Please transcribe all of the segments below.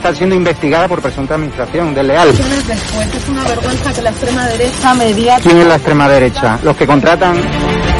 Está siendo investigada por presunta administración desleal. después. Es una vergüenza que la extrema derecha mediática... ¿Quién es la extrema derecha? Los que contratan...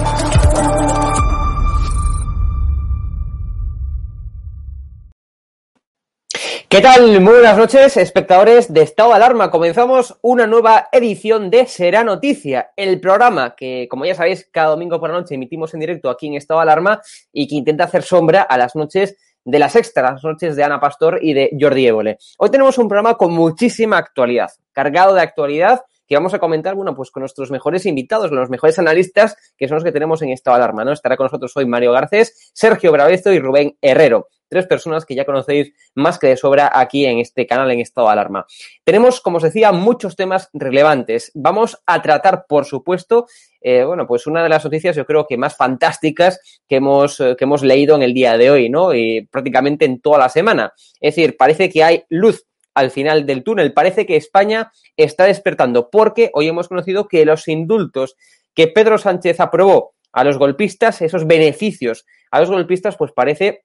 ¿Qué tal? Muy buenas noches, espectadores de Estado de Alarma. Comenzamos una nueva edición de Será Noticia, el programa que, como ya sabéis, cada domingo por la noche emitimos en directo aquí en Estado Alarma y que intenta hacer sombra a las noches de la sexta, las noches de Ana Pastor y de Jordi Évole. Hoy tenemos un programa con muchísima actualidad, cargado de actualidad que vamos a comentar, bueno, pues con nuestros mejores invitados, los mejores analistas, que son los que tenemos en estado alarma, ¿no? Estará con nosotros hoy Mario Garcés, Sergio Bravesto y Rubén Herrero. Tres personas que ya conocéis más que de sobra aquí en este canal en estado de alarma. Tenemos, como os decía, muchos temas relevantes. Vamos a tratar, por supuesto, eh, bueno, pues una de las noticias yo creo que más fantásticas que hemos, eh, que hemos leído en el día de hoy, ¿no? Y prácticamente en toda la semana. Es decir, parece que hay luz al final del túnel. Parece que España está despertando porque hoy hemos conocido que los indultos que Pedro Sánchez aprobó a los golpistas, esos beneficios a los golpistas, pues parece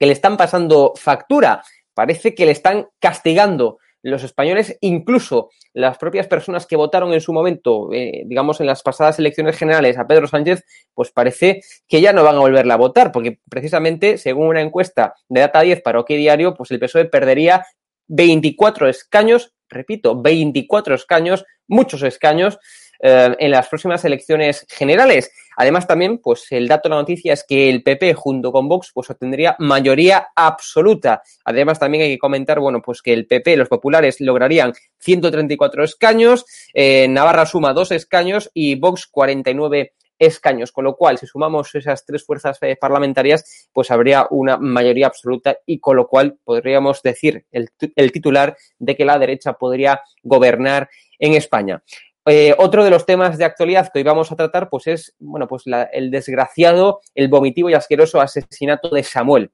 que le están pasando factura, parece que le están castigando los españoles, incluso las propias personas que votaron en su momento, eh, digamos, en las pasadas elecciones generales a Pedro Sánchez, pues parece que ya no van a volverla a votar, porque precisamente, según una encuesta de Data 10 para OK Diario, pues el PSOE perdería 24 escaños, repito, 24 escaños, muchos escaños, eh, en las próximas elecciones generales. Además, también, pues el dato de la noticia es que el PP junto con Vox pues obtendría mayoría absoluta. Además, también hay que comentar, bueno, pues que el PP, los populares, lograrían 134 escaños, eh, Navarra suma dos escaños y Vox 49 escaños, con lo cual, si sumamos esas tres fuerzas eh, parlamentarias, pues habría una mayoría absoluta y con lo cual podríamos decir el, el titular de que la derecha podría gobernar en España. Eh, otro de los temas de actualidad que hoy vamos a tratar, pues es, bueno, pues la, el desgraciado, el vomitivo y asqueroso asesinato de Samuel.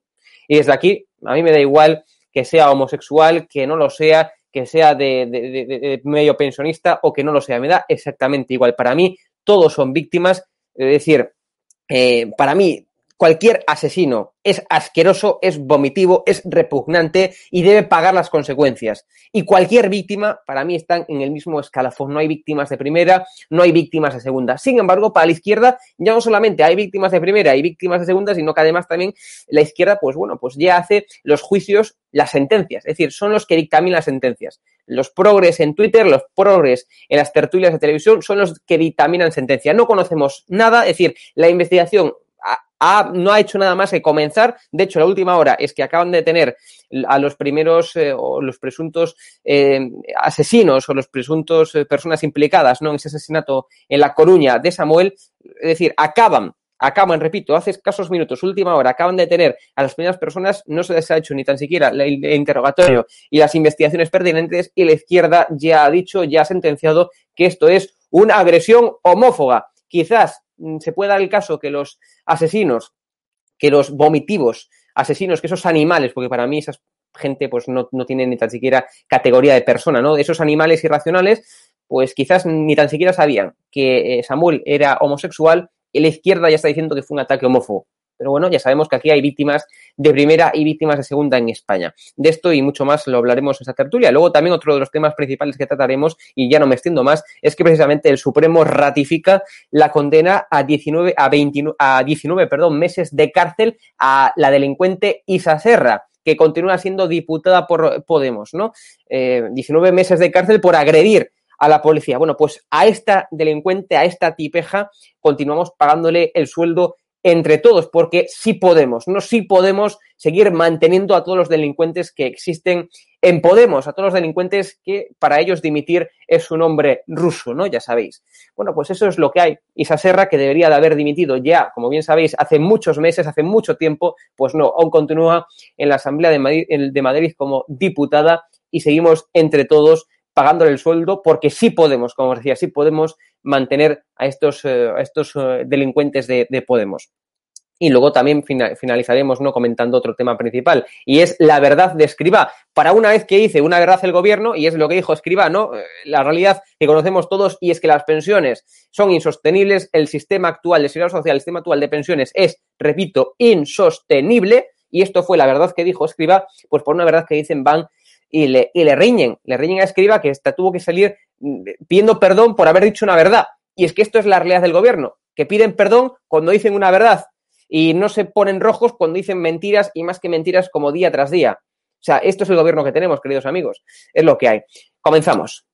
Y desde aquí, a mí me da igual que sea homosexual, que no lo sea, que sea de, medio pensionista o que no lo sea. Me da exactamente igual. Para mí, todos son víctimas es decir, eh, para mí, cualquier asesino es asqueroso, es vomitivo, es repugnante y debe pagar las consecuencias. Y cualquier víctima, para mí, están en el mismo escalafón. No hay víctimas de primera, no hay víctimas de segunda. Sin embargo, para la izquierda ya no solamente hay víctimas de primera y víctimas de segunda, sino que además también la izquierda, pues bueno, pues ya hace los juicios, las sentencias. Es decir, son los que dictaminan las sentencias. Los progres en Twitter, los progres en las tertulias de televisión son los que dictaminan sentencia. No conocemos nada, es decir, la investigación no ha hecho nada más que comenzar. De hecho, la última hora es que acaban de tener a los primeros eh, o los presuntos eh, asesinos o los presuntos eh, personas implicadas ¿no? en ese asesinato en La Coruña de Samuel. Es decir, acaban acaban, repito, hace escasos minutos, última hora, acaban de tener a las primeras personas, no se les ha hecho ni tan siquiera el interrogatorio y las investigaciones pertinentes y la izquierda ya ha dicho, ya ha sentenciado que esto es una agresión homófoba. Quizás se puede dar el caso que los asesinos, que los vomitivos asesinos, que esos animales, porque para mí esas gente pues no, no tiene ni tan siquiera categoría de persona, ¿no? Esos animales irracionales, pues quizás ni tan siquiera sabían que eh, Samuel era homosexual y la izquierda ya está diciendo que fue un ataque homófobo. Pero bueno, ya sabemos que aquí hay víctimas de primera y víctimas de segunda en España. De esto y mucho más lo hablaremos en esta tertulia. Luego también otro de los temas principales que trataremos, y ya no me extiendo más, es que precisamente el Supremo ratifica la condena a 19, a 29, a 19 perdón, meses de cárcel a la delincuente Isa Serra que continúa siendo diputada por Podemos, ¿no? 19 eh, meses de cárcel por agredir a la policía. Bueno, pues a esta delincuente, a esta tipeja, continuamos pagándole el sueldo entre todos, porque sí podemos, no sí podemos seguir manteniendo a todos los delincuentes que existen en Podemos, a todos los delincuentes que para ellos dimitir es un nombre ruso, ¿no? Ya sabéis. Bueno, pues eso es lo que hay. Isa Serra, que debería de haber dimitido ya, como bien sabéis, hace muchos meses, hace mucho tiempo, pues no, aún continúa en la Asamblea de Madrid, de Madrid como diputada y seguimos entre todos pagándole el sueldo porque sí podemos, como os decía, sí podemos mantener a estos, eh, estos eh, delincuentes de, Podemos. Y luego también finalizaremos ¿no? comentando otro tema principal, y es la verdad de Escriba. Para una vez que dice una verdad el gobierno, y es lo que dijo Escriba, ¿no? Eh, la realidad que conocemos todos, y es que las pensiones son insostenibles, el sistema actual de seguridad social, el sistema actual de pensiones es, repito, insostenible, y esto fue la verdad que dijo Escriba, pues por una verdad que dicen van y le, y le riñen, le riñen a Escriba que esta tuvo que salir mm, pidiendo perdón por haber dicho una verdad. Y es que esto es la realidad del gobierno, que piden perdón cuando dicen una verdad y no se ponen rojos cuando dicen mentiras y más que mentiras como día tras día. O sea, esto es el gobierno que tenemos, queridos amigos. Es lo que hay. Comenzamos.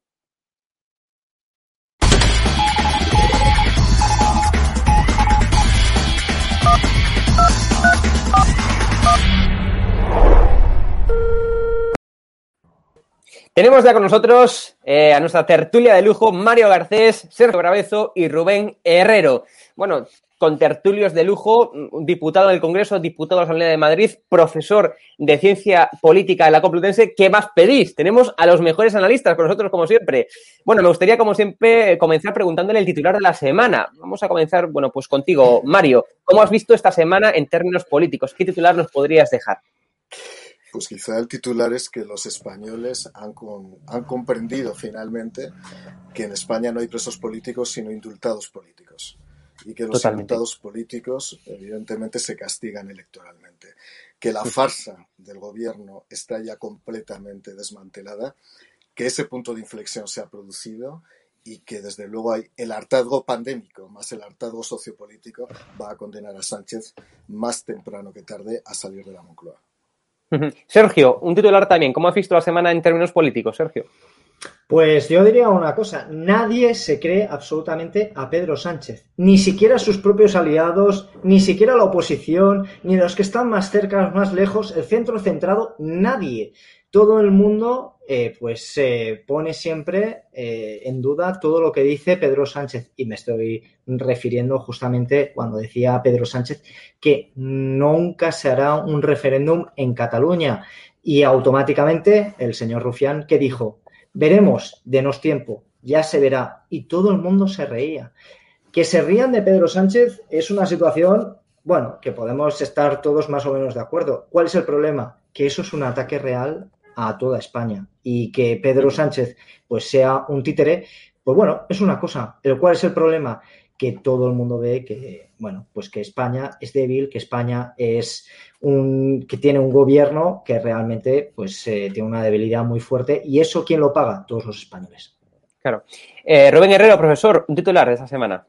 Tenemos ya con nosotros eh, a nuestra tertulia de lujo Mario Garcés, Sergio Bravezo y Rubén Herrero. Bueno, con tertulios de lujo, diputado del Congreso, diputado de la Asamblea de Madrid, profesor de Ciencia Política de la Complutense. ¿Qué más pedís? Tenemos a los mejores analistas con nosotros, como siempre. Bueno, me gustaría, como siempre, comenzar preguntándole el titular de la semana. Vamos a comenzar, bueno, pues contigo, Mario. ¿Cómo has visto esta semana en términos políticos? ¿Qué titular nos podrías dejar? Pues quizá el titular es que los españoles han, han comprendido finalmente que en España no hay presos políticos sino indultados políticos y que los indultados políticos evidentemente se castigan electoralmente. Que la farsa del gobierno está ya completamente desmantelada, que ese punto de inflexión se ha producido y que desde luego hay el hartazgo pandémico más el hartazgo sociopolítico va a condenar a Sánchez más temprano que tarde a salir de la Moncloa. Sergio, un titular también. ¿Cómo has visto la semana en términos políticos, Sergio? Pues yo diría una cosa, nadie se cree absolutamente a Pedro Sánchez, ni siquiera sus propios aliados, ni siquiera la oposición, ni los que están más cerca, más lejos, el centro centrado, nadie todo el mundo eh, pues se pone siempre eh, en duda todo lo que dice Pedro Sánchez. Y me estoy refiriendo justamente cuando decía Pedro Sánchez que nunca se hará un referéndum en Cataluña. Y automáticamente el señor Rufián que dijo veremos denos tiempo ya se verá y todo el mundo se reía. Que se rían de Pedro Sánchez es una situación bueno que podemos estar todos más o menos de acuerdo. ¿cuál es el problema? que eso es un ataque real a toda España y que Pedro Sánchez pues sea un títere, pues bueno, es una cosa. Pero ¿cuál es el problema? que todo el mundo ve que, bueno, pues que España es débil, que España es un, que tiene un gobierno que realmente pues eh, tiene una debilidad muy fuerte y eso quién lo paga, todos los españoles. Claro. Eh, Rubén Herrero, profesor, un titular de esta semana.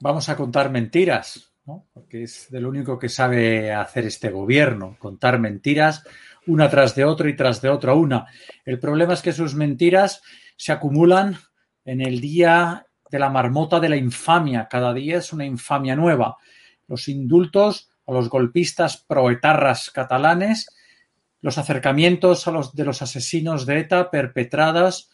Vamos a contar mentiras, ¿no? porque es de lo único que sabe hacer este gobierno, contar mentiras una tras de otra y tras de otra una. El problema es que sus mentiras se acumulan en el día de la marmota de la infamia. Cada día es una infamia nueva. Los indultos a los golpistas proetarras catalanes, los acercamientos a los de los asesinos de ETA perpetradas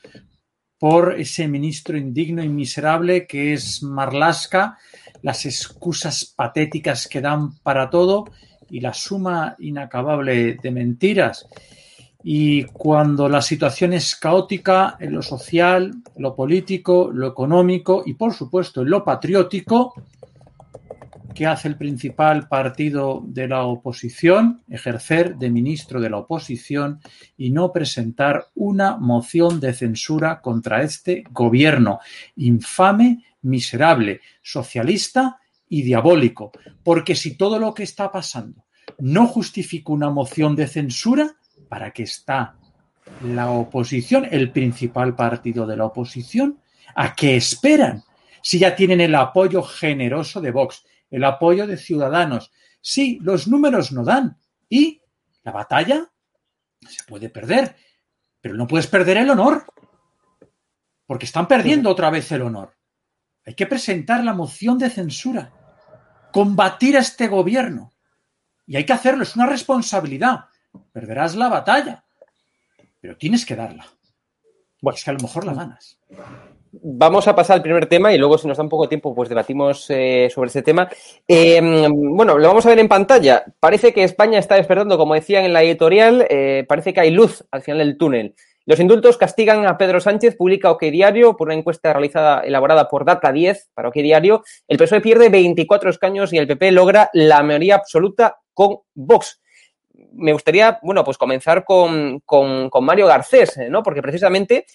por ese ministro indigno y miserable que es Marlasca, las excusas patéticas que dan para todo y la suma inacabable de mentiras. Y cuando la situación es caótica en lo social, lo político, lo económico y por supuesto en lo patriótico, ¿qué hace el principal partido de la oposición? Ejercer de ministro de la oposición y no presentar una moción de censura contra este gobierno infame, miserable, socialista y diabólico. Porque si todo lo que está pasando no justifica una moción de censura, ¿para qué está la oposición, el principal partido de la oposición? ¿A qué esperan? Si ya tienen el apoyo generoso de Vox, el apoyo de Ciudadanos. Sí, los números no dan. Y la batalla se puede perder, pero no puedes perder el honor, porque están perdiendo otra vez el honor. Hay que presentar la moción de censura, combatir a este gobierno. Y hay que hacerlo, es una responsabilidad. Perderás la batalla, pero tienes que darla. Bueno, es que a lo mejor la ganas. Vamos a pasar al primer tema y luego, si nos da un poco de tiempo, pues debatimos eh, sobre ese tema. Eh, bueno, lo vamos a ver en pantalla. Parece que España está despertando, como decían en la editorial, eh, parece que hay luz al final del túnel. Los indultos castigan a Pedro Sánchez, publica OK Diario, por una encuesta realizada, elaborada por Data 10 para OK Diario. El PSOE pierde 24 escaños y el PP logra la mayoría absoluta con Vox. Me gustaría, bueno, pues comenzar con, con, con Mario Garcés, ¿no? Porque precisamente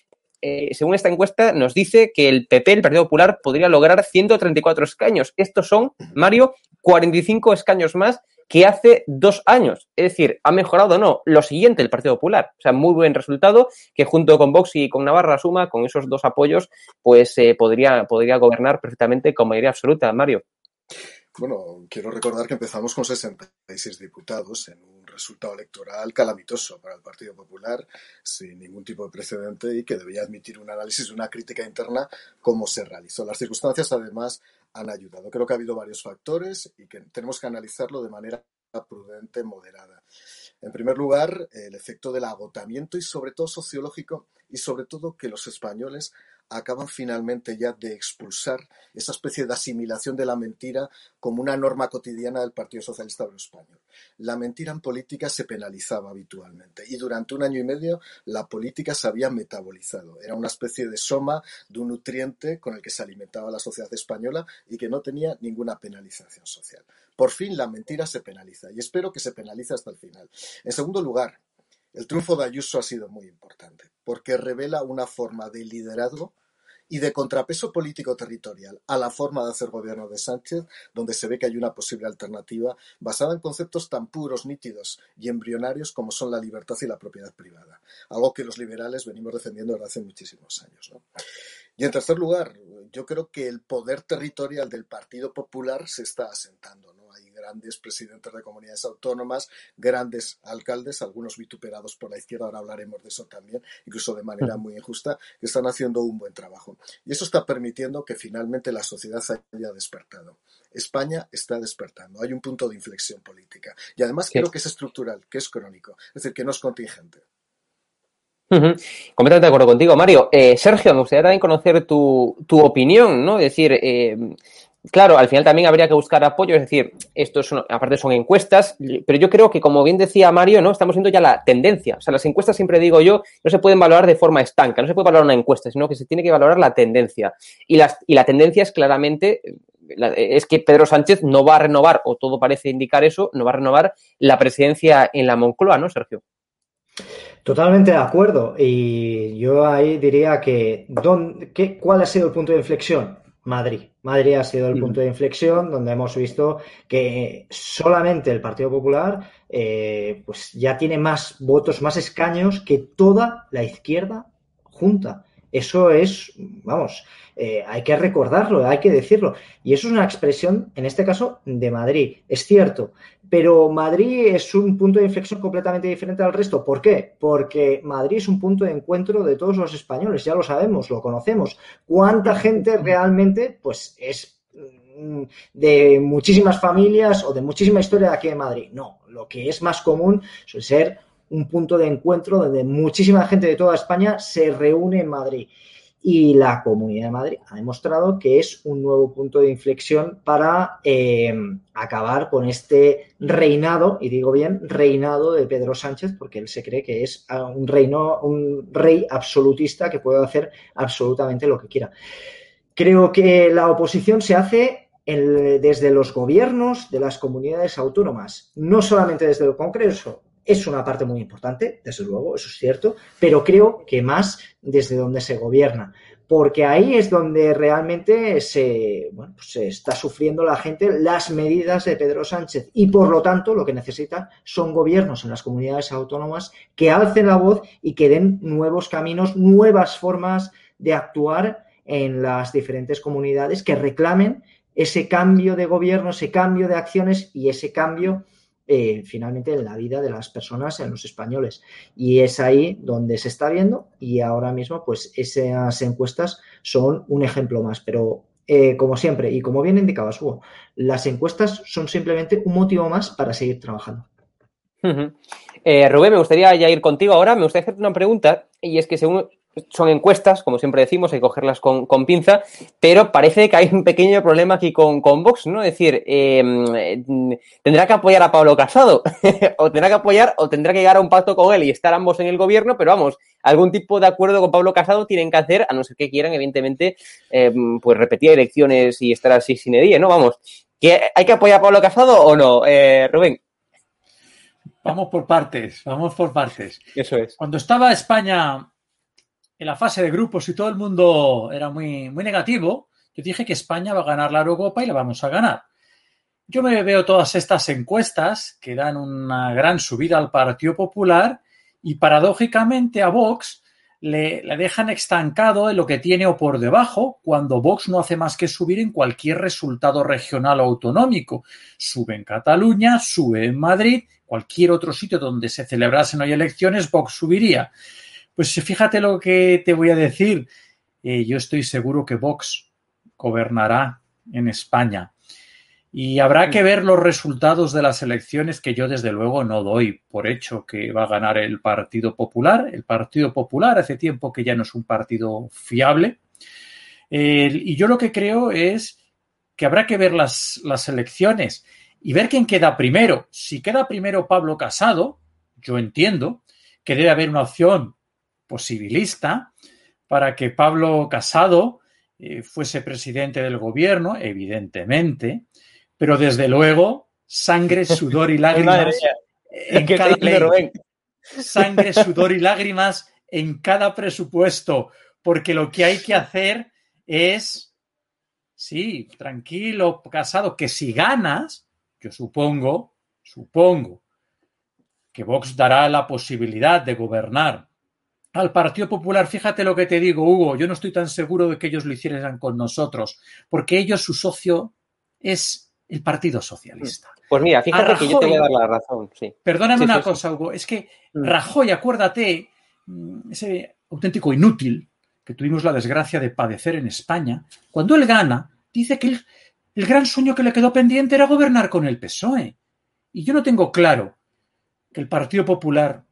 eh, según esta encuesta, nos dice que el PP, el Partido Popular, podría lograr 134 escaños. Estos son, Mario, 45 escaños más que hace dos años. Es decir, ha mejorado o no. Lo siguiente, el Partido Popular. O sea, muy buen resultado que junto con Vox y con Navarra Suma, con esos dos apoyos, pues eh, podría, podría gobernar perfectamente con mayoría absoluta. Mario. Bueno, quiero recordar que empezamos con 66 diputados en un resultado electoral calamitoso para el Partido Popular, sin ningún tipo de precedente y que debía admitir un análisis, una crítica interna, cómo se realizó. Las circunstancias, además, han ayudado. Creo que ha habido varios factores y que tenemos que analizarlo de manera prudente, moderada. En primer lugar, el efecto del agotamiento y sobre todo sociológico y sobre todo que los españoles acaban finalmente ya de expulsar esa especie de asimilación de la mentira como una norma cotidiana del Partido Socialista Obrero Español. La mentira en política se penalizaba habitualmente y durante un año y medio la política se había metabolizado. Era una especie de soma de un nutriente con el que se alimentaba la sociedad española y que no tenía ninguna penalización social. Por fin la mentira se penaliza y espero que se penalice hasta el final. En segundo lugar, el triunfo de Ayuso ha sido muy importante porque revela una forma de liderazgo y de contrapeso político territorial a la forma de hacer gobierno de Sánchez, donde se ve que hay una posible alternativa basada en conceptos tan puros, nítidos y embrionarios como son la libertad y la propiedad privada, algo que los liberales venimos defendiendo desde hace muchísimos años. Y en tercer lugar, yo creo que el poder territorial del Partido Popular se está asentando. Hay grandes presidentes de comunidades autónomas, grandes alcaldes, algunos vituperados por la izquierda, ahora hablaremos de eso también, incluso de manera muy injusta, que están haciendo un buen trabajo. Y eso está permitiendo que finalmente la sociedad haya despertado. España está despertando, hay un punto de inflexión política. Y además creo que es estructural, que es crónico, es decir, que no es contingente. Completamente de acuerdo contigo, Mario. Eh, Sergio, me gustaría también conocer tu, tu opinión, ¿no? Es decir, eh, claro, al final también habría que buscar apoyo, es decir, esto son, aparte son encuestas, pero yo creo que, como bien decía Mario, ¿no? Estamos viendo ya la tendencia. O sea, las encuestas, siempre digo yo, no se pueden valorar de forma estanca, no se puede valorar una encuesta, sino que se tiene que valorar la tendencia. Y, y la tendencia es claramente es que Pedro Sánchez no va a renovar, o todo parece indicar eso, no va a renovar la presidencia en la Moncloa, ¿no, Sergio? Totalmente de acuerdo. Y yo ahí diría que, ¿dónde, qué, ¿cuál ha sido el punto de inflexión? Madrid. Madrid ha sido el punto de inflexión donde hemos visto que solamente el Partido Popular eh, pues ya tiene más votos, más escaños que toda la izquierda junta. Eso es, vamos, eh, hay que recordarlo, hay que decirlo. Y eso es una expresión, en este caso, de Madrid. Es cierto, pero Madrid es un punto de inflexión completamente diferente al resto. ¿Por qué? Porque Madrid es un punto de encuentro de todos los españoles, ya lo sabemos, lo conocemos. ¿Cuánta gente realmente, pues, es mm, de muchísimas familias o de muchísima historia de aquí en Madrid? No, lo que es más común suele ser un punto de encuentro donde muchísima gente de toda España se reúne en Madrid y la Comunidad de Madrid ha demostrado que es un nuevo punto de inflexión para eh, acabar con este reinado, y digo bien, reinado de Pedro Sánchez, porque él se cree que es ah, un reino, un rey absolutista que puede hacer absolutamente lo que quiera. Creo que la oposición se hace desde los gobiernos de las comunidades autónomas, no solamente desde el Congreso, es una parte muy importante, desde luego, eso es cierto, pero creo que más desde donde se gobierna, porque ahí es donde realmente se, pues se está sufriendo la gente las medidas de Pedro Sánchez y por lo tanto lo que necesita son gobiernos en las comunidades autónomas que alcen la voz y que den nuevos caminos, nuevas formas de actuar en las diferentes comunidades que reclamen ese cambio de gobierno, ese cambio de acciones y ese cambio eh, finalmente en la vida de las personas, en los españoles. Y es ahí donde se está viendo y ahora mismo pues esas encuestas son un ejemplo más. Pero eh, como siempre y como bien indicaba Hugo, las encuestas son simplemente un motivo más para seguir trabajando. Eh, Rubén, me gustaría ya ir contigo ahora. Me gustaría hacerte una pregunta y es que según son encuestas, como siempre decimos, hay que cogerlas con, pinza, pero parece que hay un pequeño problema aquí con, con Vox, ¿no? Es decir, em, tendrá que apoyar a Pablo Casado, o tendrá que apoyar, o tendrá que llegar a un pacto con él y estar ambos en el gobierno, pero vamos, algún tipo de acuerdo con Pablo Casado tienen que hacer, a no ser que quieran, evidentemente, em, pues repetir elecciones y estar así sin edie, ¿no? Vamos, ¿hay que apoyar a Pablo Casado o no, eh, Rubén? Vamos por partes, vamos por partes. Eso es. Cuando estaba España en la fase de grupos y todo el mundo era muy, muy negativo, yo dije que España va a ganar la Eurocopa y la vamos a ganar. Yo me veo todas estas encuestas que dan una gran subida al Partido Popular y paradójicamente a Vox le, le, dejan estancado en lo que tiene o por debajo cuando Vox no hace más que subir en cualquier resultado regional o autonómico. Sube en Cataluña, sube en Madrid, cualquier otro sitio donde se celebrasen hoy elecciones, Vox subiría. Pues fíjate lo que te voy a decir. Eh, yo estoy seguro que Vox gobernará en España. Y habrá que ver los resultados de las elecciones que yo desde luego no doy por hecho que va a ganar el Partido Popular. El Partido Popular hace tiempo que ya no es un partido fiable. y yo lo que creo es que habrá que ver las, las elecciones y ver quién queda primero. Si queda primero Pablo Casado, yo entiendo que debe haber una opción posibilista para que Pablo Casado eh, fuese presidente del gobierno, evidentemente, pero desde luego sangre, sudor y lágrimas en cada Sangre, sudor y lágrimas en cada presupuesto, porque lo que hay que hacer es, sí, tranquilo, Casado, que si ganas, yo supongo, supongo que Vox dará la posibilidad de gobernar al Partido Popular, fíjate lo que te digo, Hugo, yo no estoy tan seguro de que ellos lo hicieran con nosotros, porque ellos, su socio, es el Partido Socialista. Pues mira, fíjate que yo te voy a dar la razón. Sí. Perdóname una cosa, Hugo, es que mm. Rajoy, acuérdate, mm, ese auténtico inútil que tuvimos la desgracia de padecer en España, cuando él gana, dice que el, el gran sueño que le quedó pendiente era gobernar con el PSOE. Y yo no tengo claro que el Partido Popular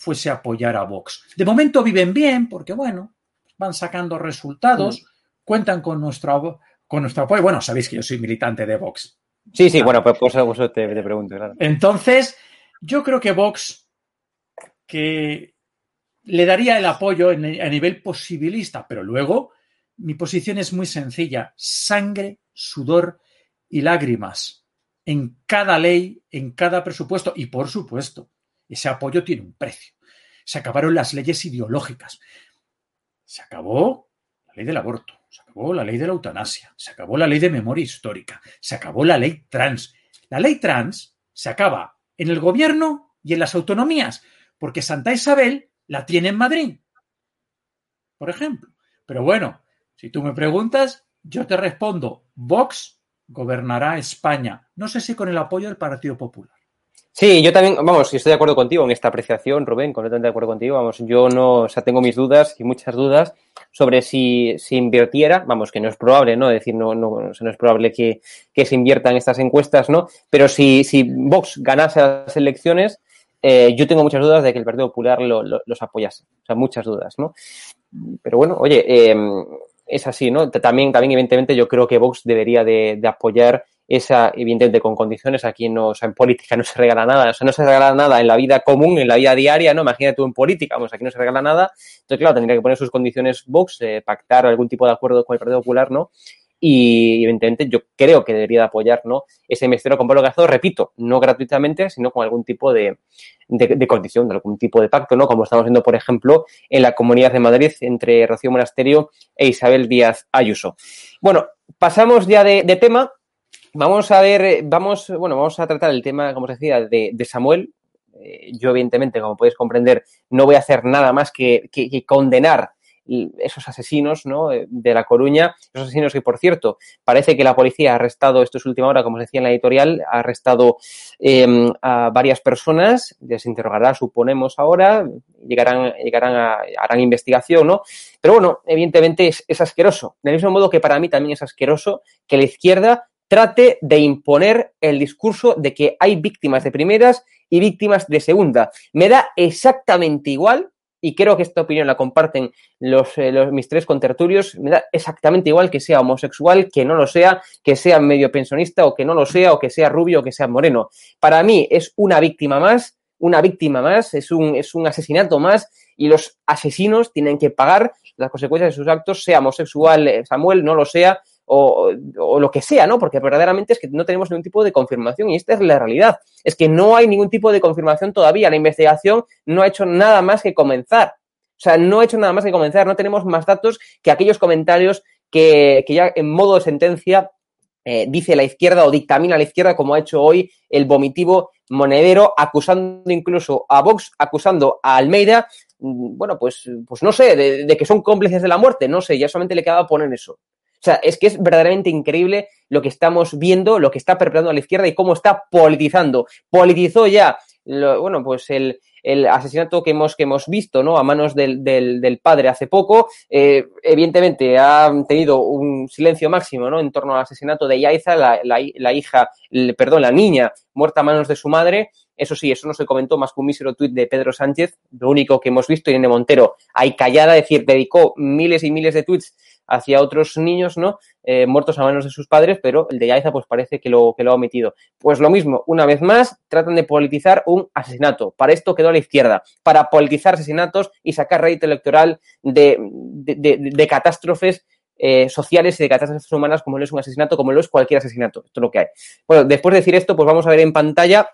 fuese a apoyar a Vox. De momento viven bien porque, bueno, van sacando resultados, mm. cuentan con nuestro, con nuestro apoyo. Bueno, sabéis que yo soy militante de Vox. Sí, sí, bueno, pues por eso te, te pregunto. Claro. Entonces, yo creo que Vox, que le daría el apoyo a nivel posibilista, pero luego mi posición es muy sencilla. Sangre, sudor y lágrimas en cada ley, en cada presupuesto y, por supuesto, ese apoyo tiene un precio. Se acabaron las leyes ideológicas. Se acabó la ley del aborto. Se acabó la ley de la eutanasia, se acabó la ley de memoria histórica, se acabó la ley trans. La ley trans se acaba en el gobierno y en las autonomías, porque Santa Isabel la tiene en Madrid, por ejemplo. Pero bueno, si tú me preguntas, yo te respondo, Vox gobernará España. No sé si con el apoyo del Partido Popular. Sí, yo también, vamos, estoy de acuerdo contigo en esta apreciación, Rubén, completamente de acuerdo contigo. Vamos, yo no, o sea, tengo mis dudas y muchas dudas sobre si se invirtiera, vamos, que no es probable, ¿no? Es decir, no, no, no es probable que, que, se inviertan estas encuestas, ¿no? Pero si, si Vox ganase las elecciones, eh, yo tengo muchas dudas de que el Partido Popular lo, los apoyase. O sea, muchas dudas, ¿no? Pero bueno, oye, eh, es así, ¿no? También, también, evidentemente, yo creo que Vox debería de, de apoyar esa, evidentemente, con condiciones. Aquí no, o sea, en política no se regala nada, o sea, no se regala nada en la vida común, en la vida diaria, ¿no? Imagínate tú en política, vamos, aquí no se regala nada. Entonces, claro, tendría que poner sus condiciones Vox, eh, pactar algún tipo de acuerdo con el Partido Popular, ¿no? Y, evidentemente, yo creo que debería de apoyar, ¿no? Ese ministerio con Pablo Gazo, repito, no gratuitamente, sino con algún tipo de, de, condición, de algún tipo de pacto, ¿no? Como estamos viendo, por ejemplo, en la Comunidad de Madrid entre Rocío Monasterio e Isabel Díaz Ayuso. Bueno, pasamos ya de tema Vamos a ver, vamos, bueno, vamos a tratar el tema, como os decía, de, Samuel. Eh, yo, evidentemente, como podéis comprender, no voy a hacer nada más que, que, condenar esos asesinos ¿no? de La Coruña, esos asesinos que, por cierto, parece que la policía ha arrestado, esto es última hora, como os decía en la editorial, ha arrestado eh, a varias personas, les interrogará, suponemos ahora, llegarán, llegarán a, harán investigación, ¿no? Pero bueno, evidentemente es, es asqueroso. Del mismo modo que para mí también es asqueroso que la izquierda trate de imponer el discurso de que hay víctimas de primeras y víctimas de segunda. Me da exactamente igual, y creo que esta opinión la comparten los, eh, los, mis tres contertulios, me da exactamente igual que sea homosexual, que no lo sea, que sea medio pensionista o que no lo sea, o que sea rubio o que sea moreno. Para mí es una víctima más, una víctima más, es un, es un asesinato más, y los asesinos tienen que pagar las consecuencias de sus actos, sea homosexual eh, Samuel, no lo sea, o, lo que sea, ¿no? Porque verdaderamente es que no tenemos ningún tipo de confirmación y esta es la realidad. Es que no hay ningún tipo de confirmación todavía. La investigación no ha hecho nada más que comenzar. O sea, no ha hecho nada más que comenzar. No tenemos más datos que aquellos comentarios que, que ya en modo de sentencia eh, dice la izquierda o dictamina la izquierda, como ha hecho hoy el vomitivo monedero, acusando incluso a Vox, acusando a Almeida, bueno, pues, pues no sé, de, de que son cómplices de la muerte, no sé, ya solamente le quedaba poner eso. O sea, es que es verdaderamente increíble lo que estamos viendo, lo que está perpetrando a la izquierda y cómo está politizando. Politizó ya, lo, bueno, pues el, el, asesinato que hemos, que hemos visto, ¿no? A manos del, del, del padre hace poco. Eh, evidentemente ha tenido un silencio máximo, ¿no? En torno al asesinato de Yaiza, la, la, hija, el, perdón, la niña muerta a manos de su madre. Eso sí, eso no se comentó más que un mísero tuit de Pedro Sánchez. Lo único que hemos visto, Irene Montero, ahí callada, es decir, dedicó miles y miles de tweets hacia otros niños, ¿no? Eh, muertos a manos de sus padres, pero el de Yaiza pues parece que lo, que lo ha omitido. Pues lo mismo, una vez más, tratan de politizar un asesinato. Para esto quedó a la izquierda, para politizar asesinatos y sacar rédito electoral de, de, catástrofes eh, sociales y de catástrofes humanas como lo es un asesinato, como lo es cualquier asesinato. Esto es lo que hay. Bueno, después de decir esto, pues vamos a ver en pantalla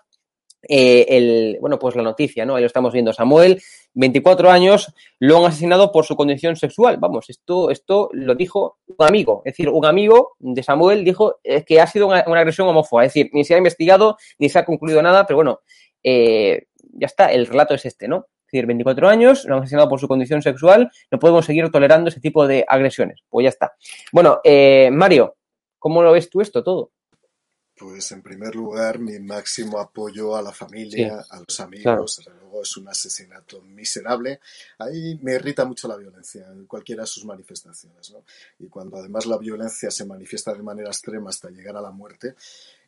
eh, el, bueno, pues la noticia, ¿no? Ahí lo estamos viendo. Samuel, 24 años, lo han asesinado por su condición sexual. Vamos, esto, esto lo dijo un amigo. Es decir, un amigo de Samuel dijo eh, que ha sido una, agresión homófoba. Es decir, ni se ha investigado, ni se ha concluido nada, pero bueno, eh, ya está, el relato es este, ¿no? Es decir, 24 años, lo han asesinado por su condición sexual, no podemos seguir tolerando ese tipo de agresiones. Pues ya está. Bueno, Mario, ¿cómo lo ves tú esto todo? Pues en primer lugar, mi máximo apoyo a la familia, sí, a los amigos. Claro. Luego es un asesinato miserable. Ahí me irrita mucho la violencia en cualquiera de sus manifestaciones. ¿no? Y cuando además la violencia se manifiesta de manera extrema hasta llegar a la muerte,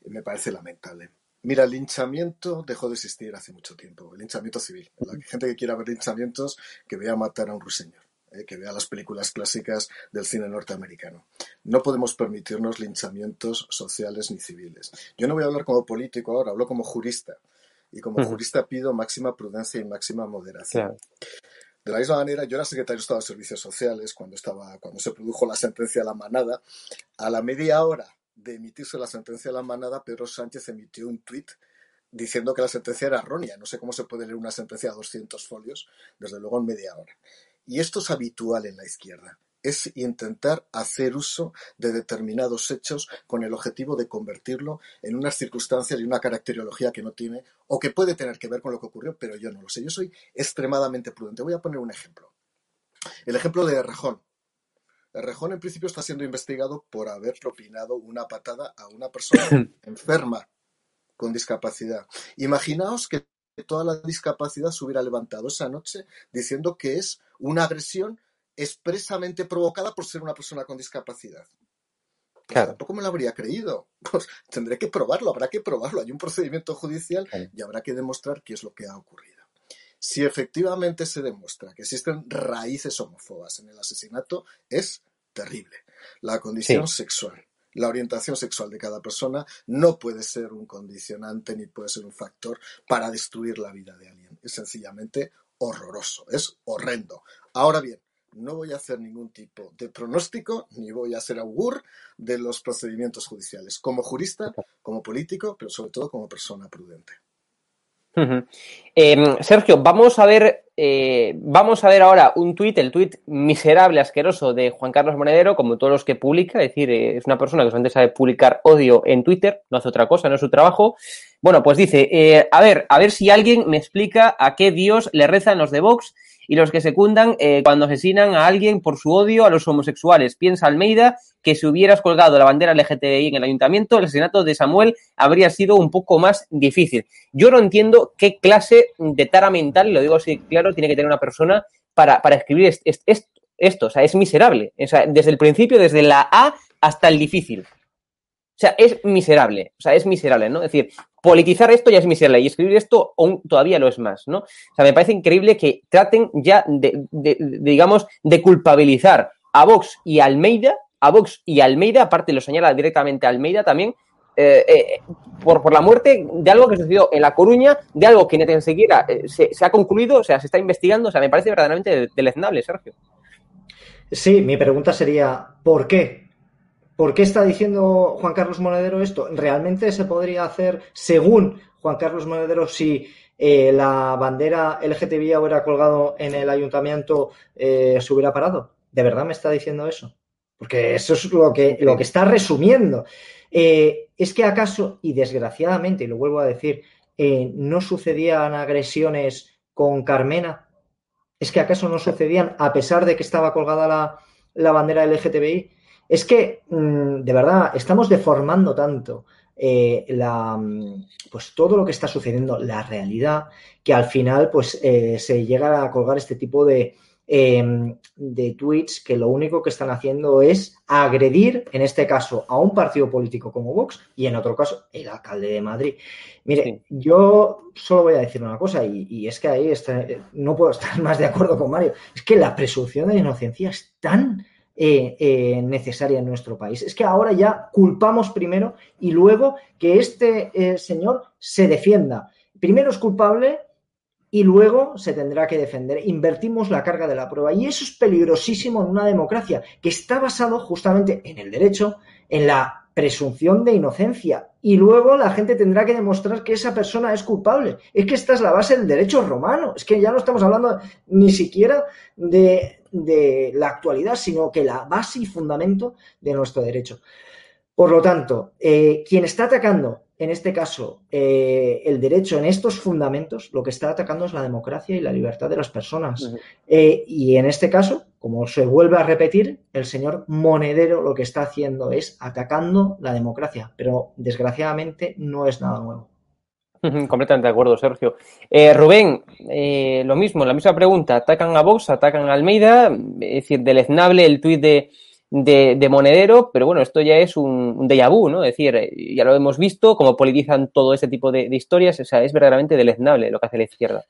me parece lamentable. Mira, el linchamiento dejó de existir hace mucho tiempo, el linchamiento civil. La gente que quiera ver linchamientos, que vea matar a un ruiseñor eh, que vea las películas clásicas del cine norteamericano. No podemos permitirnos linchamientos sociales ni civiles. Yo no voy a hablar como político ahora, hablo como jurista. Y como uh -huh. jurista pido máxima prudencia y máxima moderación. De la misma manera, yo era secretario de Estado de Servicios Sociales cuando, estaba, cuando se produjo la sentencia de la manada. A la media hora de emitirse la sentencia de la manada, Pedro Sánchez emitió un tuit diciendo que la sentencia era errónea. No sé cómo se puede leer una sentencia a 200 folios, desde luego en media hora. Y esto es habitual en la izquierda. es intentar hacer uso de determinados hechos con el objetivo de convertirlo en unas circunstancias y una caracterología que no tiene o que puede tener que ver con lo que ocurrió, pero yo no lo sé. Yo soy extremadamente prudente. Voy a poner un ejemplo. El ejemplo de Rejón. Rejón en principio está siendo investigado por haber propinado una patada a una persona enferma con discapacidad. Imaginaos que toda la discapacidad se hubiera levantado esa noche diciendo que es una agresión expresamente provocada por ser una persona con discapacidad. Pues claro. Tampoco me lo habría creído. Pues tendré que probarlo, habrá que probarlo. Hay un procedimiento judicial y habrá que demostrar qué es lo que ha ocurrido. Si efectivamente se demuestra que existen raíces homófobas en el asesinato, es terrible. La condición sexual, la orientación sexual de cada persona no puede ser un condicionante ni puede ser un factor para destruir la vida de alguien. Es sencillamente horroroso, es horrendo. Ahora bien, no voy a hacer ningún tipo de pronóstico ni voy a ser augur de los procedimientos judiciales, como jurista, como político, pero sobre todo como persona prudente. Em, Sergio, vamos a ver, eh, vamos a ver ahora un tuit, el tuit miserable, asqueroso de Juan Carlos Monedero, como todos los que publica, es decir, eh, es una persona que solamente sabe publicar odio en Twitter, no hace otra cosa, no es su trabajo. Bueno, pues dice, eh, a ver, a ver si alguien me explica a qué Dios le rezan los de Vox y los que secundan eh, cuando asesinan a alguien por su odio a los homosexuales. Piensa Almeida que si hubieras colgado la bandera LGTBI en el ayuntamiento, el asesinato de Samuel habría sido un poco más difícil. Yo no entiendo qué clase de tara mental, lo digo así claro, tiene que tener una persona para, para escribir esto. O sea, es miserable. O sea, desde el principio, desde la A hasta el difícil. O sea, es miserable, o sea, es miserable, ¿no? Es decir, politizar esto ya es miserable y escribir esto aún todavía lo es más, ¿no? O sea, me parece increíble que traten ya de, digamos, de culpabilizar a Vox y Almeida, a Vox y Almeida, aparte lo señala directamente a Almeida también, eh, eh, por, por, la muerte de algo que sucedió en La Coruña, de algo que ni siquiera eh, se, se, ha concluido, o sea, se está investigando, o sea, me parece verdaderamente deleznable, Sergio. Sí, mi pregunta sería, ¿por qué? ¿Por qué está diciendo Juan Carlos Monedero esto? ¿Realmente se podría hacer, según Juan Carlos Monedero, si eh, la bandera LGTBI hubiera colgado en el ayuntamiento, eh, se hubiera parado? ¿De verdad me está diciendo eso? Porque eso es lo que, lo que está resumiendo. Eh, ¿Es que acaso, y desgraciadamente, y lo vuelvo a decir, no sucedían agresiones con Carmena? ¿Es que acaso no sucedían a pesar de que estaba colgada la, la bandera LGTBI? Es que, mm, de verdad, estamos deformando tanto eh, la, mm, pues todo lo que está sucediendo, la realidad, que al final pues eh, se llega a colgar este tipo de, em, de tweets que lo único que están haciendo es agredir, en este caso, a un partido político como Vox y en otro caso, el alcalde de Madrid. Mire, sí. yo solo voy a decir una cosa y, y es que ahí está, no puedo estar más de acuerdo con Mario, es que la presunción de inocencia es tan eh, eh, necesaria en nuestro país. Es que ahora ya culpamos primero y luego que este eh, señor se defienda. Primero es culpable y luego se tendrá que defender. Invertimos la carga de la prueba y eso es peligrosísimo en una democracia que está basado justamente en el derecho, en la presunción de inocencia y luego la gente tendrá que demostrar que esa persona es culpable. Es que esta es la base del derecho romano. Es que ya no estamos hablando ni siquiera de, de la actualidad, sino que la base y fundamento de nuestro derecho. Por lo tanto, eh, quien está atacando, en este caso, eh, el derecho en estos fundamentos, lo que está atacando es la democracia y la libertad de las personas. Uh -huh. eh, y en este caso, como se vuelve a repetir, el señor Monedero lo que está haciendo es atacando la democracia, pero desgraciadamente no es nada nuevo. Completamente de acuerdo, Sergio. Eh, Rubén, eh, lo mismo, la misma pregunta. Atacan a Vox, atacan a Almeida, es decir, deleznable el tuit de, de, de, Monedero, pero bueno, esto ya es un, un déjà vu, ¿no? Es decir, eh, ya lo hemos visto, cómo politizan todo este tipo de, de historias, o sea, es verdaderamente deleznable lo que hace la izquierda.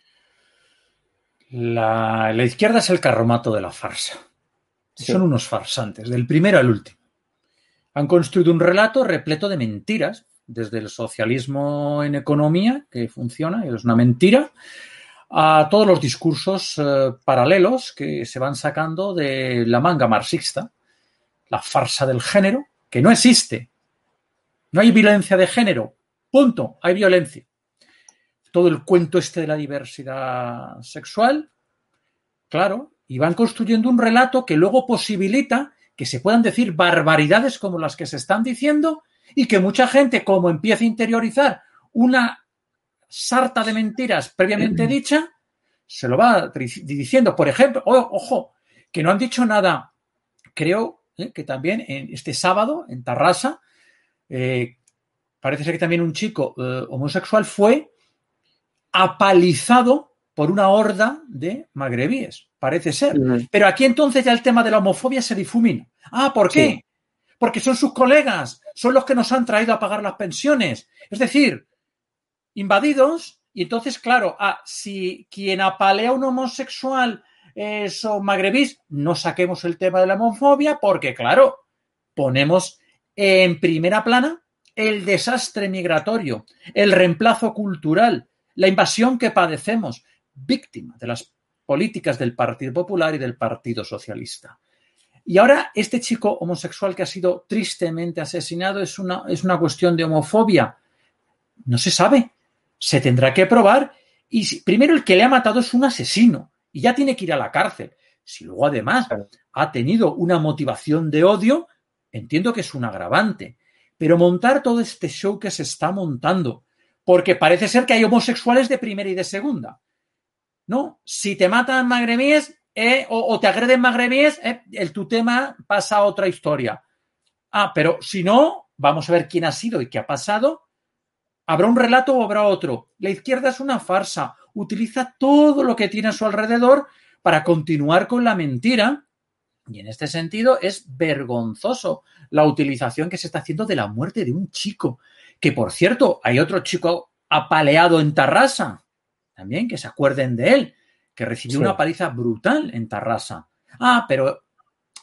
La, la izquierda es el carromato de la farsa. Sí. Son unos farsantes, del primero al último. Han construido un relato repleto de mentiras, desde el socialismo en economía, que funciona, es una mentira, a todos los discursos eh, paralelos que se van sacando de la manga marxista, la farsa del género, que no existe. No hay violencia de género. Punto. Hay violencia. Todo el cuento este de la diversidad sexual, claro, y van construyendo un relato que luego posibilita que se puedan decir barbaridades como las que se están diciendo y que mucha gente, como empieza a interiorizar una sarta de mentiras previamente dicha, se lo va diciendo. Por ejemplo, ojo, que no han dicho nada, creo ¿eh? que también en este sábado en Tarrasa, eh, parece ser que también un chico eh, homosexual fue apalizado por una horda de magrebíes, parece ser. Pero aquí entonces ya el tema de la homofobia se difumina. Ah, ¿por qué? Porque son sus colegas, son los que nos han traído a pagar las pensiones. Es decir, invadidos, y entonces, claro, ah, si quien apalea a un homosexual son magrebís, no saquemos el tema de la homofobia, porque, claro, ponemos en primera plana el desastre migratorio, el reemplazo cultural, la invasión que padecemos, víctima de las políticas del Partido Popular y del Partido Socialista. Y ahora este chico homosexual que ha sido tristemente asesinado es una, es una cuestión de homofobia. No se sabe. Se tendrá que probar. Y primero el que le ha matado es un asesino y ya tiene que ir a la cárcel. Si luego además ha tenido una motivación de odio, entiendo que es un agravante. Pero montar todo este show que se está montando, porque parece ser que hay homosexuales de primera y de segunda. No, si te matan magrebíes eh, o, te agreden magrebíes, eh, el, tu tema pasa a otra historia. Ah, pero si no, vamos a ver quién ha sido y qué ha pasado. ¿Habrá un relato o habrá otro? La izquierda es una farsa. Utiliza todo lo que tiene a su alrededor para continuar con la mentira. Y en este sentido es vergonzoso la utilización que se está haciendo de la muerte de un chico. Que por cierto, hay otro chico apaleado en Tarrasa también, que se acuerden de él, que recibió una paliza brutal en Tarrasa. Ah, pero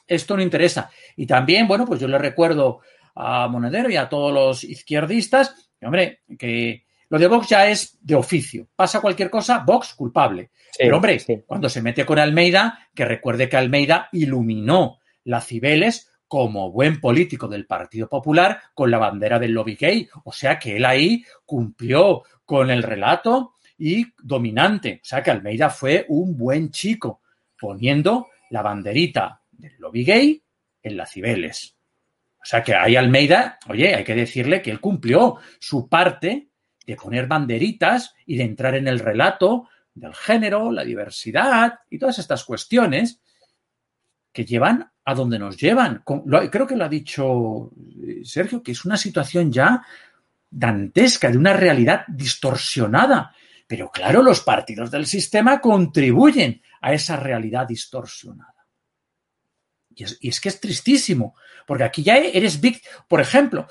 esto no interesa. Y también, bueno, pues yo le recuerdo a Monedero y a todos los izquierdistas, hombre, que lo de Vox ya es de oficio. Pasa cualquier cosa, Vox culpable. Pero hombre, cuando se mete con Almeida, que recuerde que Almeida iluminó la Cibeles como buen político del Partido Popular con la bandera del lobby gay. O sea que él ahí cumplió con el relato y dominante. O sea que Almeida fue un buen chico, poniendo la banderita del lobby gay en las Cibeles. O sea que ahí Almeida, oye, hay que decirle que él cumplió su parte de poner banderitas y de entrar en el relato del género, la diversidad y todas estas cuestiones que llevan a donde nos llevan. Creo que lo ha dicho eh, Sergio, que es una situación ya dantesca, de una realidad distorsionada pero claro, los partidos del sistema contribuyen a esa realidad distorsionada. Y es, que es tristísimo, porque aquí ya eres víctima. Por ejemplo,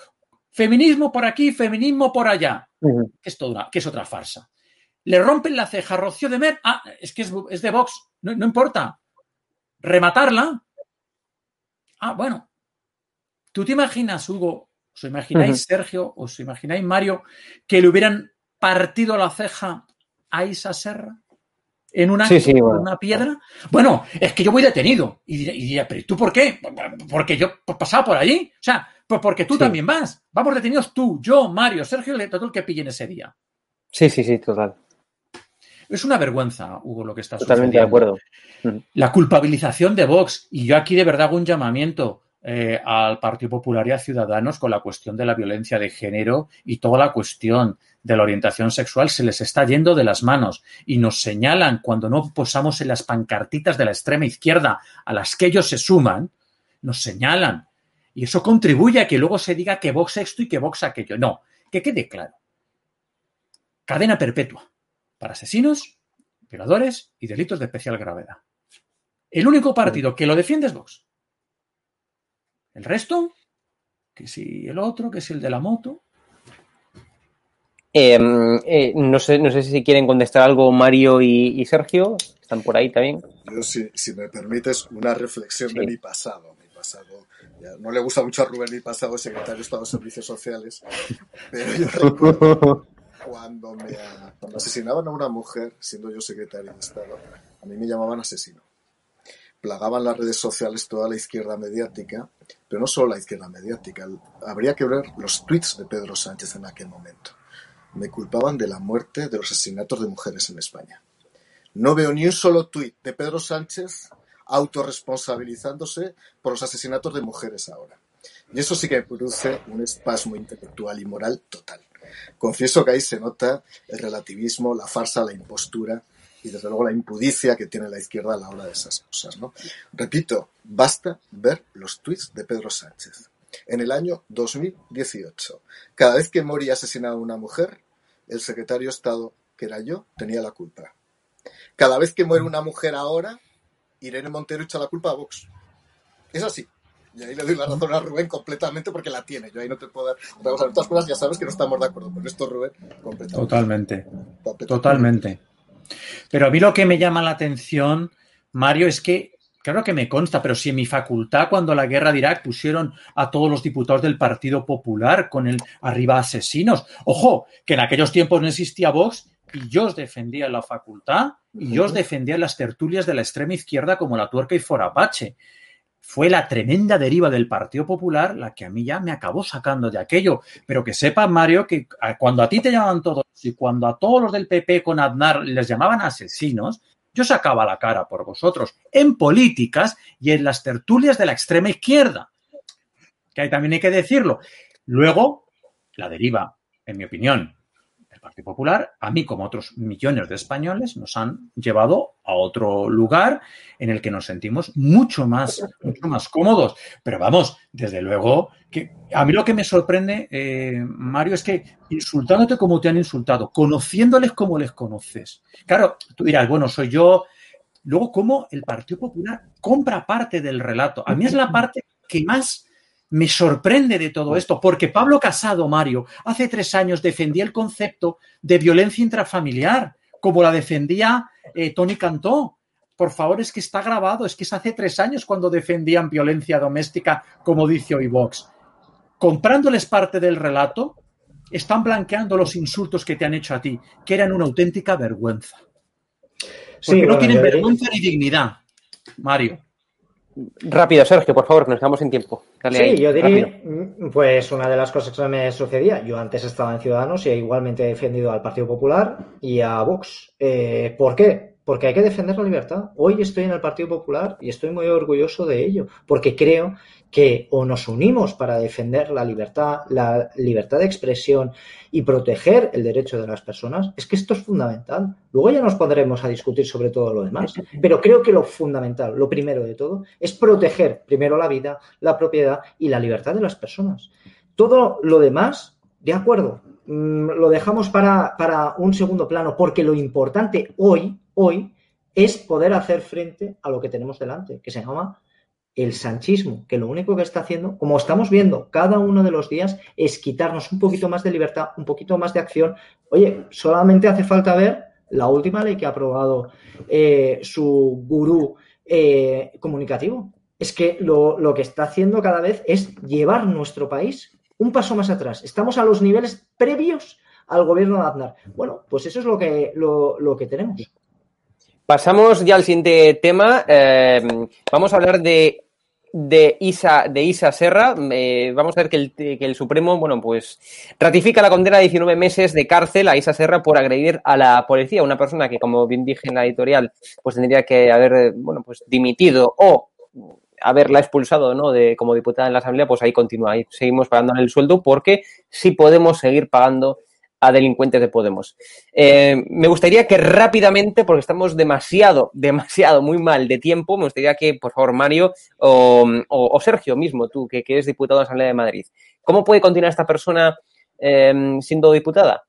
feminismo por aquí, feminismo por allá, que, es toda que es otra farsa. Le rompen la ceja a Rocío de Mer, ah, es que es, de Vox, no, no importa. Rematarla. Ah, bueno. ¿Tú te imaginas, Hugo, os imagináis, Sergio, os imagináis, Mario, que le hubieran partido la ceja a esa serra? ¿En una, una piedra? Bueno, es que yo voy detenido. Y diría, ¿pero tú por qué? Porque yo pasaba por allí. O sea, pues porque tú también vas. Vamos detenidos tú, yo, Mario, Sergio y todo el que pillen ese día. Sí, sí, sí, total. Es una vergüenza, Hugo, lo que está Totalmente de acuerdo. La culpabilización de Vox. Y yo aquí de verdad hago un llamamiento. Eh, al Partido Popular y a Ciudadanos con la cuestión de la violencia de género y toda la cuestión de la orientación sexual se les está yendo de las manos y nos señalan cuando no posamos en las pancartitas de la extrema izquierda a las que ellos se suman, nos señalan. Y eso contribuye a que luego se diga que Vox esto y que Vox aquello. No, que quede claro. Cadena perpetua para asesinos, violadores y delitos de especial gravedad. El único partido que lo defiende es Vox. El resto, que si el otro, que si el de la moto. Em, eh, no, sé, no sé si quieren contestar algo Mario y, Sergio. Están por ahí también. Yo, si, me permites, una reflexión de mi pasado. Mi pasado no le gusta mucho a Rubén mi pasado, secretario de Estado de Servicios Sociales, pero yo recuerdo cuando, me, cuando asesinaban a una mujer, siendo yo secretario de Estado, a mí me llamaban asesino plagaban las redes sociales toda la izquierda mediática, pero no solo la izquierda mediática, habría que ver los tweets de Pedro Sánchez en aquel momento. Me culpaban de la muerte de los asesinatos de mujeres en España. No veo ni un solo tuit de Pedro Sánchez autorresponsabilizándose por los asesinatos de mujeres ahora. Y eso sí que produce un espasmo intelectual y moral total. Confieso que ahí se nota el relativismo, la farsa, la impostura y desde luego la impudicia que tiene la izquierda a la hora de esas cosas. ¿no? Repito, basta ver los tweets de Pedro Sánchez. En el año 2018, cada vez que moría asesinado a una mujer, el secretario de Estado, que era yo, tenía la culpa. Cada vez que muere una mujer ahora, Irene Montero echa la culpa a Vox. Es así. Y ahí le doy la razón a Rubén completamente porque la tiene. Yo ahí no te puedo dar. Vamos a ver, otras cosas ya sabes que no estamos de acuerdo. Pero esto, Rubén, completamente. Totalmente. Totalmente. Pero a mí lo que me llama la atención, Mario, es que, claro que me consta, pero si en mi facultad, cuando la guerra de Irak pusieron a todos los diputados del Partido Popular con el arriba asesinos. Ojo, que en aquellos tiempos no existía Vox y yo os defendía en la facultad y yo os defendía en las tertulias de la extrema izquierda como la tuerca y Forapache fue la tremenda deriva del Partido Popular la que a mí ya me acabó sacando de aquello. Pero que sepa, Mario, que cuando a ti te llamaban todos y cuando a todos los del PP con Aznar les llamaban asesinos, yo sacaba la cara por vosotros en políticas y en las tertulias de la extrema izquierda. Que ahí también hay que decirlo. Luego, la deriva, en mi opinión, Partido Popular, a mí como otros millones de españoles, nos han llevado a otro lugar en el que nos sentimos mucho más, mucho más cómodos. Pero vamos, desde luego, que a mí lo que me sorprende, eh, Mario, es que insultándote como te han insultado, conociéndoles como les conoces. Claro, tú dirás, bueno, soy yo. Luego, cómo el Partido Popular compra parte del relato. A mí es la parte que más me sorprende de todo esto, porque Pablo Casado, Mario, hace tres años defendía el concepto de violencia intrafamiliar, como la defendía eh, Tony Cantó. Por favor, es que está grabado, es que es hace tres años cuando defendían violencia doméstica, como dice hoy Vox. Comprándoles parte del relato, están blanqueando los insultos que te han hecho a ti, que eran una auténtica vergüenza. Porque no tienen vergüenza ni dignidad, Mario. Rápido, Sergio, por favor, nos quedamos sin tiempo. sí, yo diría, mm, pues una de las cosas que me sucedía, yo antes estaba en Ciudadanos y igualmente he defendido al Partido Popular y a Vox. Eh, ¿Por qué? Porque hay que defender la libertad. Hoy estoy en el Partido Popular y estoy muy orgulloso de ello, porque creo que o nos unimos para defender la libertad, la libertad de expresión y proteger el derecho de las personas, es que esto es fundamental. Luego ya nos pondremos a discutir sobre todo lo demás, pero creo que lo fundamental, lo primero de todo, es proteger primero la vida, la propiedad y la libertad de las personas. Todo lo demás, de acuerdo, mm, lo dejamos para, para un segundo plano, porque lo importante hoy hoy es poder hacer frente a lo que tenemos delante, que se llama el sanchismo, que lo único que está haciendo, como estamos viendo cada uno de los días, es quitarnos un poquito más de libertad, un poquito más de acción. Oye, solamente hace falta ver la última ley que ha aprobado eh, su gurú eh, comunicativo. Es que lo, que está haciendo cada vez es llevar nuestro país un paso más atrás. Estamos a los niveles previos al gobierno de Aznar. Bueno, pues eso es lo que, lo que tenemos. Pasamos ya al siguiente tema. Eh, vamos a hablar de, de, Isa, de Isa Serra. Eh, vamos a ver que el, Supremo, bueno, pues ratifica la condena de 19 meses de cárcel a Isa Serra por agredir a la policía, una persona que, como bien dije en la editorial, pues tendría que haber, bueno, pues dimitido o haberla expulsado ¿no? de, como diputada en la Asamblea, pues ahí continúa, ahí seguimos pagándole el sueldo porque sí podemos seguir pagando a delincuentes de Podemos. Eh, me gustaría que rápidamente, porque estamos demasiado, demasiado, muy mal de tiempo, me gustaría que, por favor, Mario o, o, o Sergio mismo, tú, que, que, eres diputado de la Asamblea de Madrid, ¿cómo puede continuar esta persona eh, siendo diputada?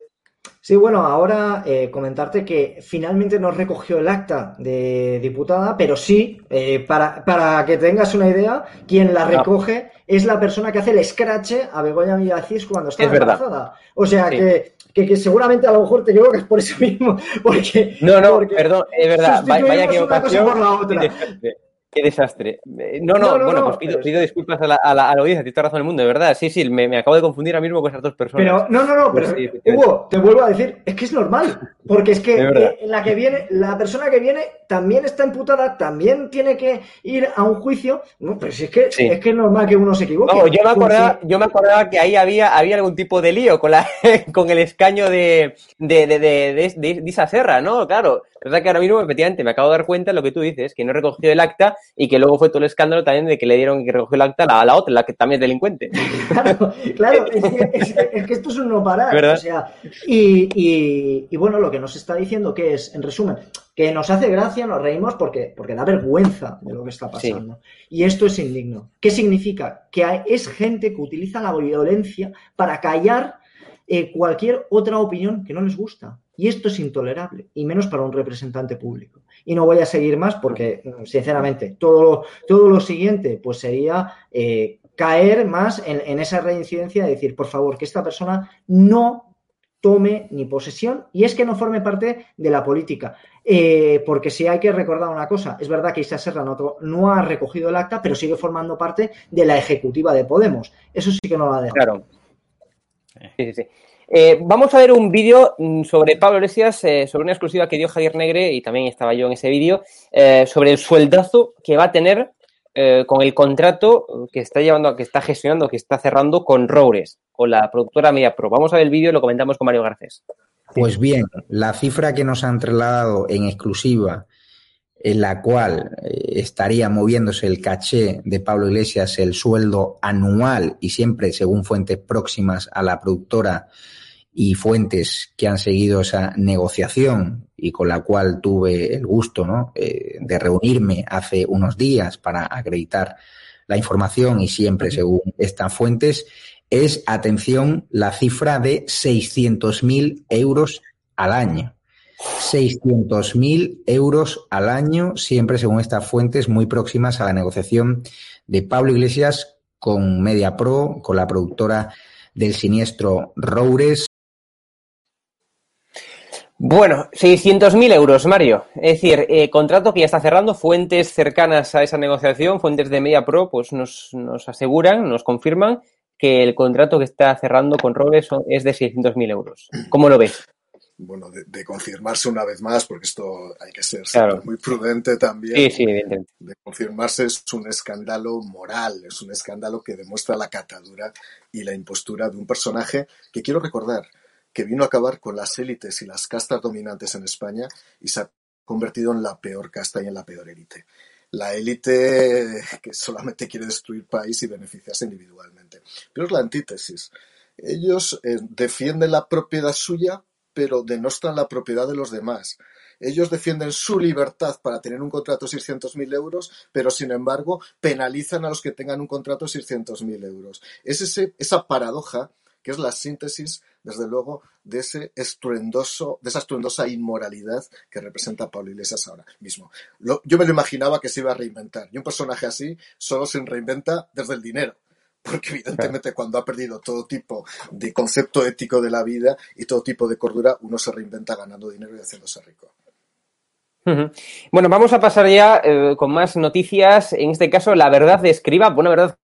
Sí, bueno, ahora eh, comentarte que finalmente no recogió el acta de diputada, pero sí, eh, para, para, que tengas una idea, quien la recoge no. es la persona que hace el scratch a Begoña Villacís cuando está es embarazada. Verdad. O sea sí. que, que, que, seguramente a lo mejor te equivocas por eso mismo. Porque, no, no, porque perdón, es verdad, vaya equivocación. Una cosa por la otra. Qué desastre. No, no, no, no bueno, no, pues pido, pido, disculpas a la, a, la, a la audiencia, tienes toda razón del mundo, de verdad. Sí, sí, me, me, acabo de confundir ahora mismo con esas dos personas. Pero, no, no, no, pero, sí, Hugo, te vuelvo a decir, es que es normal. Porque es que eh, la que viene, la persona que viene también está imputada, también tiene que ir a un juicio. No, pero si es que, sí. es que es normal que uno se equivoque. No, yo, me acordaba, yo me acordaba que ahí había, había algún tipo de lío con, la, con el escaño de, de, de, de, de, Isa Serra, ¿no? Claro. Es verdad que ahora mismo, efectivamente, me acabo de dar cuenta de lo que tú dices, que no recogió el acta y que luego fue todo el escándalo también de que le dieron que recogió el acta a la, otra, la que también es delincuente. Claro, claro, es que, esto es un no parar. O sea, y, y, bueno, lo que nos está diciendo que es, en resumen, que nos hace gracia, nos reímos porque, porque da vergüenza de lo que está pasando. Y esto es indigno. ¿Qué significa? Que es gente que utiliza la violencia para callar eh, cualquier otra opinión que no les gusta. Y esto es intolerable, y menos para un representante público. Y no voy a seguir más porque, sinceramente, todo lo, todo lo siguiente pues sería eh, caer más en, esa reincidencia de decir, por favor, que esta persona no tome ni posesión y es que no forme parte de la política. Eh, porque si hay que recordar una cosa, es verdad que Isa Serra no, no, ha recogido el acta, pero sigue formando parte de la ejecutiva de Podemos. Eso sí que no lo ha dejado. Claro. Sí, sí, sí. Eh, vamos a ver un vídeo mm, sobre Pablo Iglesias, eh, sobre una exclusiva que dio Javier Negre, y también estaba yo en ese vídeo, eh, sobre el sueldazo que va a tener con el contrato que está llevando, que está gestionando, que está cerrando con Roures, con la productora Media Pro. Vamos a ver el vídeo y lo comentamos con Mario Garcés. Pues bien, la cifra que nos han trasladado en exclusiva en la cual eh, estaría moviéndose el caché de Pablo Iglesias, el sueldo anual y siempre según fuentes próximas a la productora y fuentes que han seguido esa negociación y con la cual tuve el gusto ¿no? Eh, de reunirme hace unos días para acreditar la información y siempre según estas fuentes, es, atención, la cifra de 600.000 euros al año. 600.000 euros al año, siempre según estas fuentes muy próximas a la negociación de Pablo Iglesias con MediaPro, con la productora del siniestro Roures. Bueno, 600.000 euros, Mario. Es decir, eh, contrato que ya está cerrando. Fuentes cercanas a esa negociación, fuentes de MediaPro, pues nos, nos aseguran, nos confirman que el contrato que está cerrando con Roures es de 600.000 euros. ¿Cómo lo ves? Bueno, de, confirmarse una vez más, porque esto hay que ser muy prudente también. Sí, sí, de confirmarse es un escándalo moral, es un escándalo que demuestra la catadura y la impostura de un personaje que quiero recordar que vino a acabar con las élites y las castas dominantes en España y se ha convertido en la peor casta y en la peor élite. La élite que solamente quiere destruir país y beneficiarse individualmente. Pero es la antítesis. Ellos eh, defienden la propiedad suya pero denostan la propiedad de los demás. Ellos defienden su libertad para tener un contrato de 600.000 euros, pero sin embargo penalizan a los que tengan un contrato de 600.000 euros. Es ese, esa paradoja que es la síntesis, desde luego, de ese estruendoso, de esa estruendosa inmoralidad que representa Pablo Iglesias ahora mismo. yo me lo imaginaba que se iba a reinventar. Y un personaje así solo se reinventa desde el dinero porque evidentemente cuando ha perdido todo tipo de concepto ético de la vida y todo tipo de cordura, uno se reinventa ganando dinero y haciéndose rico. Bueno, vamos a pasar ya eh, con más noticias. En este caso, la verdad de escriba. Bueno, verdad.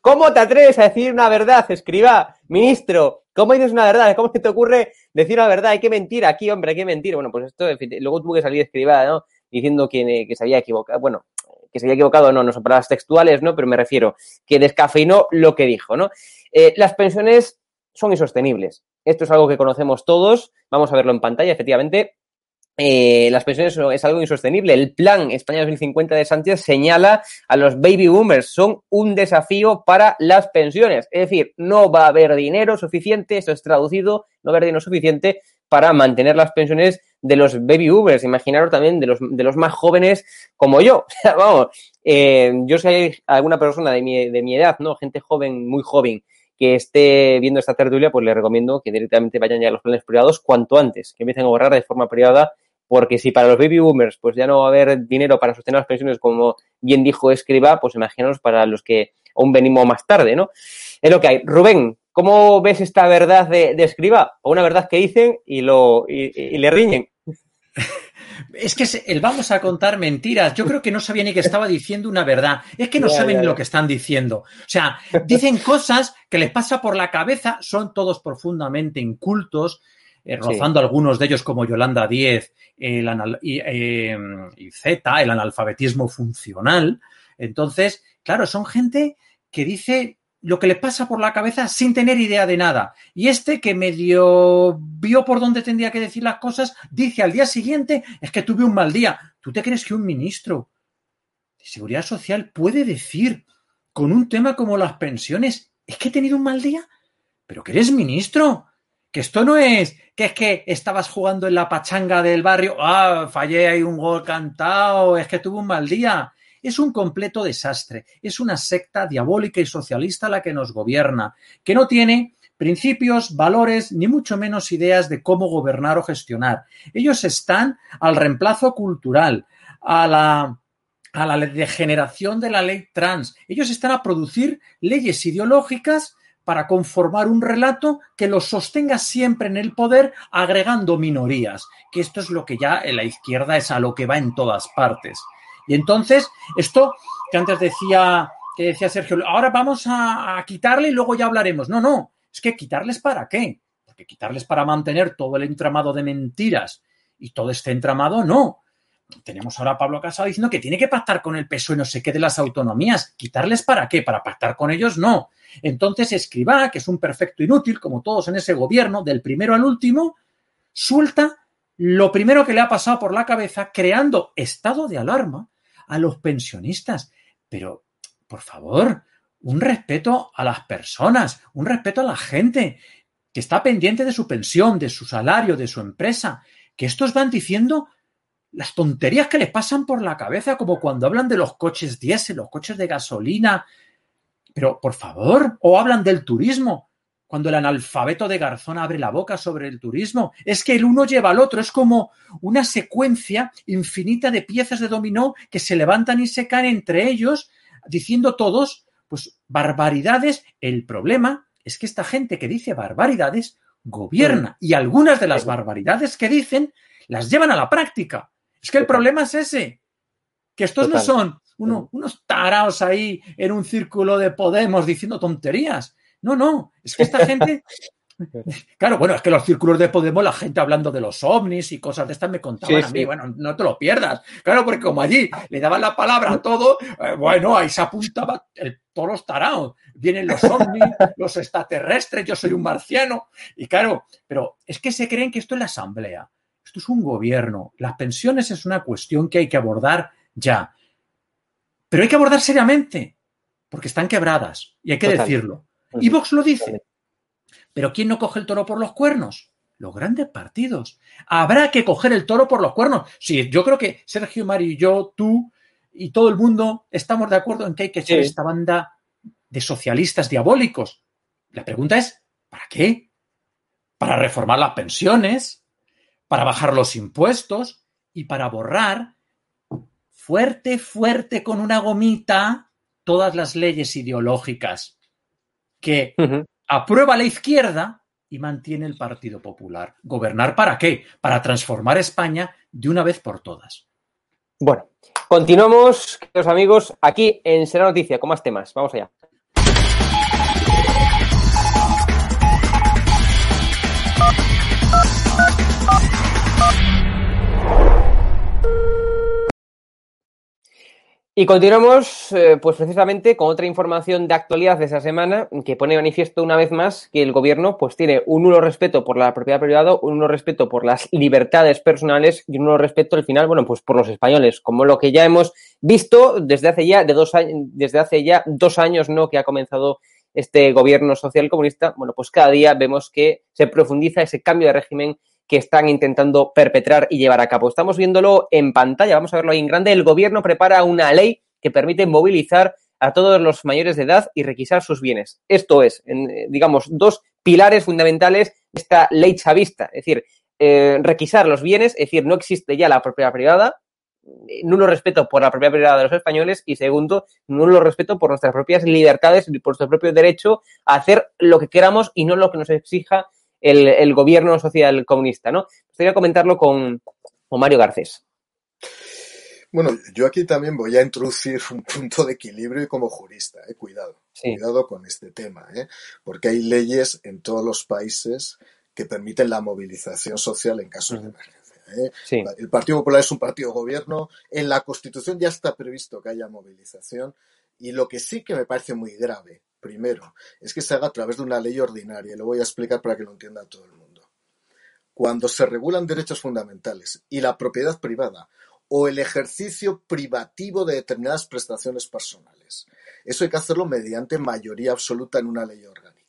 ¿Cómo te atreves a decir una verdad, escriba? Ministro, ¿cómo dices una verdad? ¿Cómo te ocurre decir una verdad? Hay que mentir aquí, hombre, hay que mentir. Bueno, pues esto, luego tuvo que salir escriba, ¿no? Diciendo que, que se había equivocado. Bueno, que se había equivocado, no, no son palabras textuales, ¿no? Pero me refiero que descafeinó lo que dijo, ¿no? Eh, las pensiones son insostenibles. Esto es algo que conocemos todos. Vamos a verlo en pantalla, efectivamente. Eh, las pensiones es algo insostenible. El plan España 2050 de Sánchez señala a los baby boomers. Son un desafío para las pensiones. Es decir, no va a haber dinero suficiente, esto es traducido, no va a haber dinero suficiente para mantener las pensiones de los baby boomers. Imaginaros también de los, de los más jóvenes como yo. vamos, eh, yo si hay alguna persona de mi, de mi edad, ¿no? Gente joven, muy joven, que esté viendo esta tertulia, pues le recomiendo que directamente vayan ya a los planes privados cuanto antes, que empiecen a ahorrar de forma privada, porque si para los baby boomers pues ya no va a haber dinero para sostener las pensiones, como bien dijo Escriba, pues imaginaros para los que aún venimos más tarde, ¿no? Es lo que hay. Rubén, ¿Cómo ves esta verdad de, escriba? O una verdad que dicen y, lo, y, le riñen. Es que el vamos a contar mentiras. Yo creo que no sabía ni que estaba diciendo una verdad. Es que no saben lo que están diciendo. O sea, dicen cosas que les pasa por la cabeza, son todos profundamente incultos, eh, rozando algunos de ellos como Yolanda Díez el y, eh, y Z, el analfabetismo funcional. Entonces, claro, son gente que dice lo que le pasa por la cabeza sin tener idea de nada. Y este que medio vio por dónde tendría que decir las cosas, dice al día siguiente, es que tuve un mal día. ¿Tú te crees que un ministro de Seguridad Social puede decir con un tema como las pensiones, es que he tenido un mal día? Pero que eres ministro, que esto no es que es que estabas jugando en la pachanga del barrio, ah, fallé hay un gol cantado, es que tuve un mal día. Es un completo desastre, es una secta diabólica y socialista la que nos gobierna, que no tiene principios, valores, ni mucho menos ideas de cómo gobernar o gestionar. Ellos están al reemplazo cultural, a la, degeneración de la ley trans. Ellos están a producir leyes ideológicas para conformar un relato que los sostenga siempre en el poder, agregando minorías, que esto es lo que ya la izquierda es a lo que va en todas partes. Y entonces, esto que antes decía, que decía Sergio, ahora vamos a, quitarle y luego ya hablaremos. No, no, es que quitarles para qué? Porque quitarles para mantener todo el entramado de mentiras y todo este entramado, no. Tenemos ahora a Pablo Casado diciendo que tiene que pactar con el PSOE no sé qué de las autonomías. ¿Quitarles para qué? Para pactar con ellos, no. Entonces Escribá, que es un perfecto inútil, como todos en ese gobierno, del primero al último, suelta lo primero que le ha pasado por la cabeza, creando estado de alarma a los pensionistas. Pero, por favor, un respeto a las personas, un respeto a la gente que está pendiente de su pensión, de su salario, de su empresa, que estos van diciendo las tonterías que les pasan por la cabeza, como cuando hablan de los coches diésel, los coches de gasolina. Pero, por favor, o hablan del turismo cuando el analfabeto de Garzón abre la boca sobre el turismo. Es que el uno lleva al otro, es como una secuencia infinita de piezas de dominó que se levantan y se caen entre ellos, diciendo todos, pues, barbaridades. El problema es que esta gente que dice barbaridades gobierna y algunas de las barbaridades que dicen las llevan a la práctica. Es que el problema es ese, que estos no son unos taraos ahí en un círculo de Podemos diciendo tonterías. No, no, es que esta gente... Claro, bueno, es que los círculos de Podemos, la gente hablando de los ovnis y cosas de estas me contaban a mí, bueno, no te lo pierdas. Claro, porque como allí le daban la palabra a todo, eh, bueno, ahí se apuntaba todos los tarados. Vienen los ovnis, los extraterrestres, yo soy un marciano. Y claro, pero es que se creen que esto es la asamblea, esto es un gobierno. Las pensiones es una cuestión que hay que abordar ya. Pero hay que abordar seriamente, porque están quebradas, y hay que decirlo. Y Vox lo dice. Pero ¿quién no coge el toro por los cuernos? Los grandes partidos. Habrá que coger el toro por los cuernos. Sí, yo creo que Sergio, Mario y yo, tú y todo el mundo estamos de acuerdo en que hay que echar esta banda de socialistas diabólicos. La pregunta es, ¿para qué? Para reformar las pensiones, para bajar los impuestos y para borrar fuerte, fuerte con una gomita todas las leyes ideológicas que aprueba la izquierda y mantiene el Partido Popular. ¿Gobernar para qué? Para transformar España de una vez por todas. Bueno, continuamos, queridos amigos, aquí en Será Noticia con más temas. Vamos allá. Y continuamos, eh, pues precisamente con otra información de actualidad de esa semana que pone manifiesto una vez más que el gobierno pues tiene un nulo respeto por la propiedad privada, un nulo respeto por las libertades personales y un nulo respeto al final, bueno, pues por los españoles, como lo que ya hemos visto desde hace ya de dos años, desde hace ya dos años, ¿no? Que ha comenzado este gobierno social comunista, bueno, pues cada día vemos que se profundiza ese cambio de régimen que están intentando perpetrar y llevar a cabo. Estamos viéndolo en pantalla, vamos a verlo ahí en grande. El gobierno prepara una ley que permite movilizar a todos los mayores de edad y requisar sus bienes. Esto es, eh, digamos, dos pilares fundamentales de esta ley chavista. Es decir, eh, requisar los bienes, es decir, no existe ya la propiedad privada, nulo respeto por la propiedad privada de los españoles y segundo, nulo respeto por nuestras propias libertades y por nuestro propio derecho a hacer lo que queramos y no lo que nos exija el, gobierno social comunista, ¿no? Gustaría comentarlo con, Mario Garcés. Bueno, yo aquí también voy a introducir un punto de equilibrio y como jurista, eh, cuidado, cuidado con este tema, ¿eh? porque hay leyes en todos los países que permiten la movilización social en casos de emergencia. ¿eh? El Partido Popular es un partido gobierno, en la Constitución ya está previsto que haya movilización y lo que sí que me parece muy grave primero, es que se haga a través de una ley ordinaria. Y lo voy a explicar para que lo entienda todo el mundo. Cuando se regulan derechos fundamentales y la propiedad privada o el ejercicio privativo de determinadas prestaciones personales, eso hay que hacerlo mediante mayoría absoluta en una ley orgánica.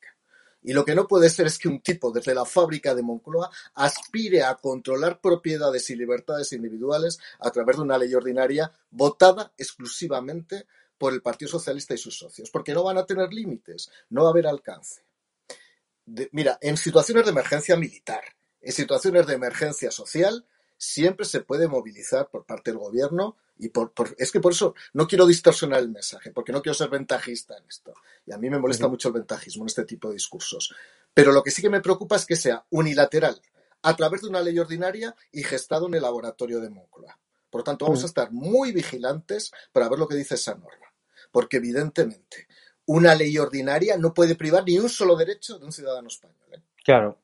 Y lo que no puede ser es que un tipo desde la fábrica de Moncloa aspire a controlar propiedades y libertades individuales a través de una ley ordinaria votada exclusivamente por el Partido Socialista y sus socios, porque no van a tener límites, no va a haber alcance. mira, en situaciones de emergencia militar, en situaciones de emergencia social, siempre se puede movilizar por parte del gobierno y por, es que por eso no quiero distorsionar el mensaje, porque no quiero ser ventajista en esto. Y a mí me molesta mucho el ventajismo en este tipo de discursos. Pero lo que sí que me preocupa es que sea unilateral, a través de una ley ordinaria y gestado en el laboratorio de Moncloa. Por lo tanto, vamos a estar muy vigilantes para ver lo que dice esa norma. Porque evidentemente, una ley ordinaria no puede privar ni un solo derecho de un ciudadano español. ¿eh? Claro.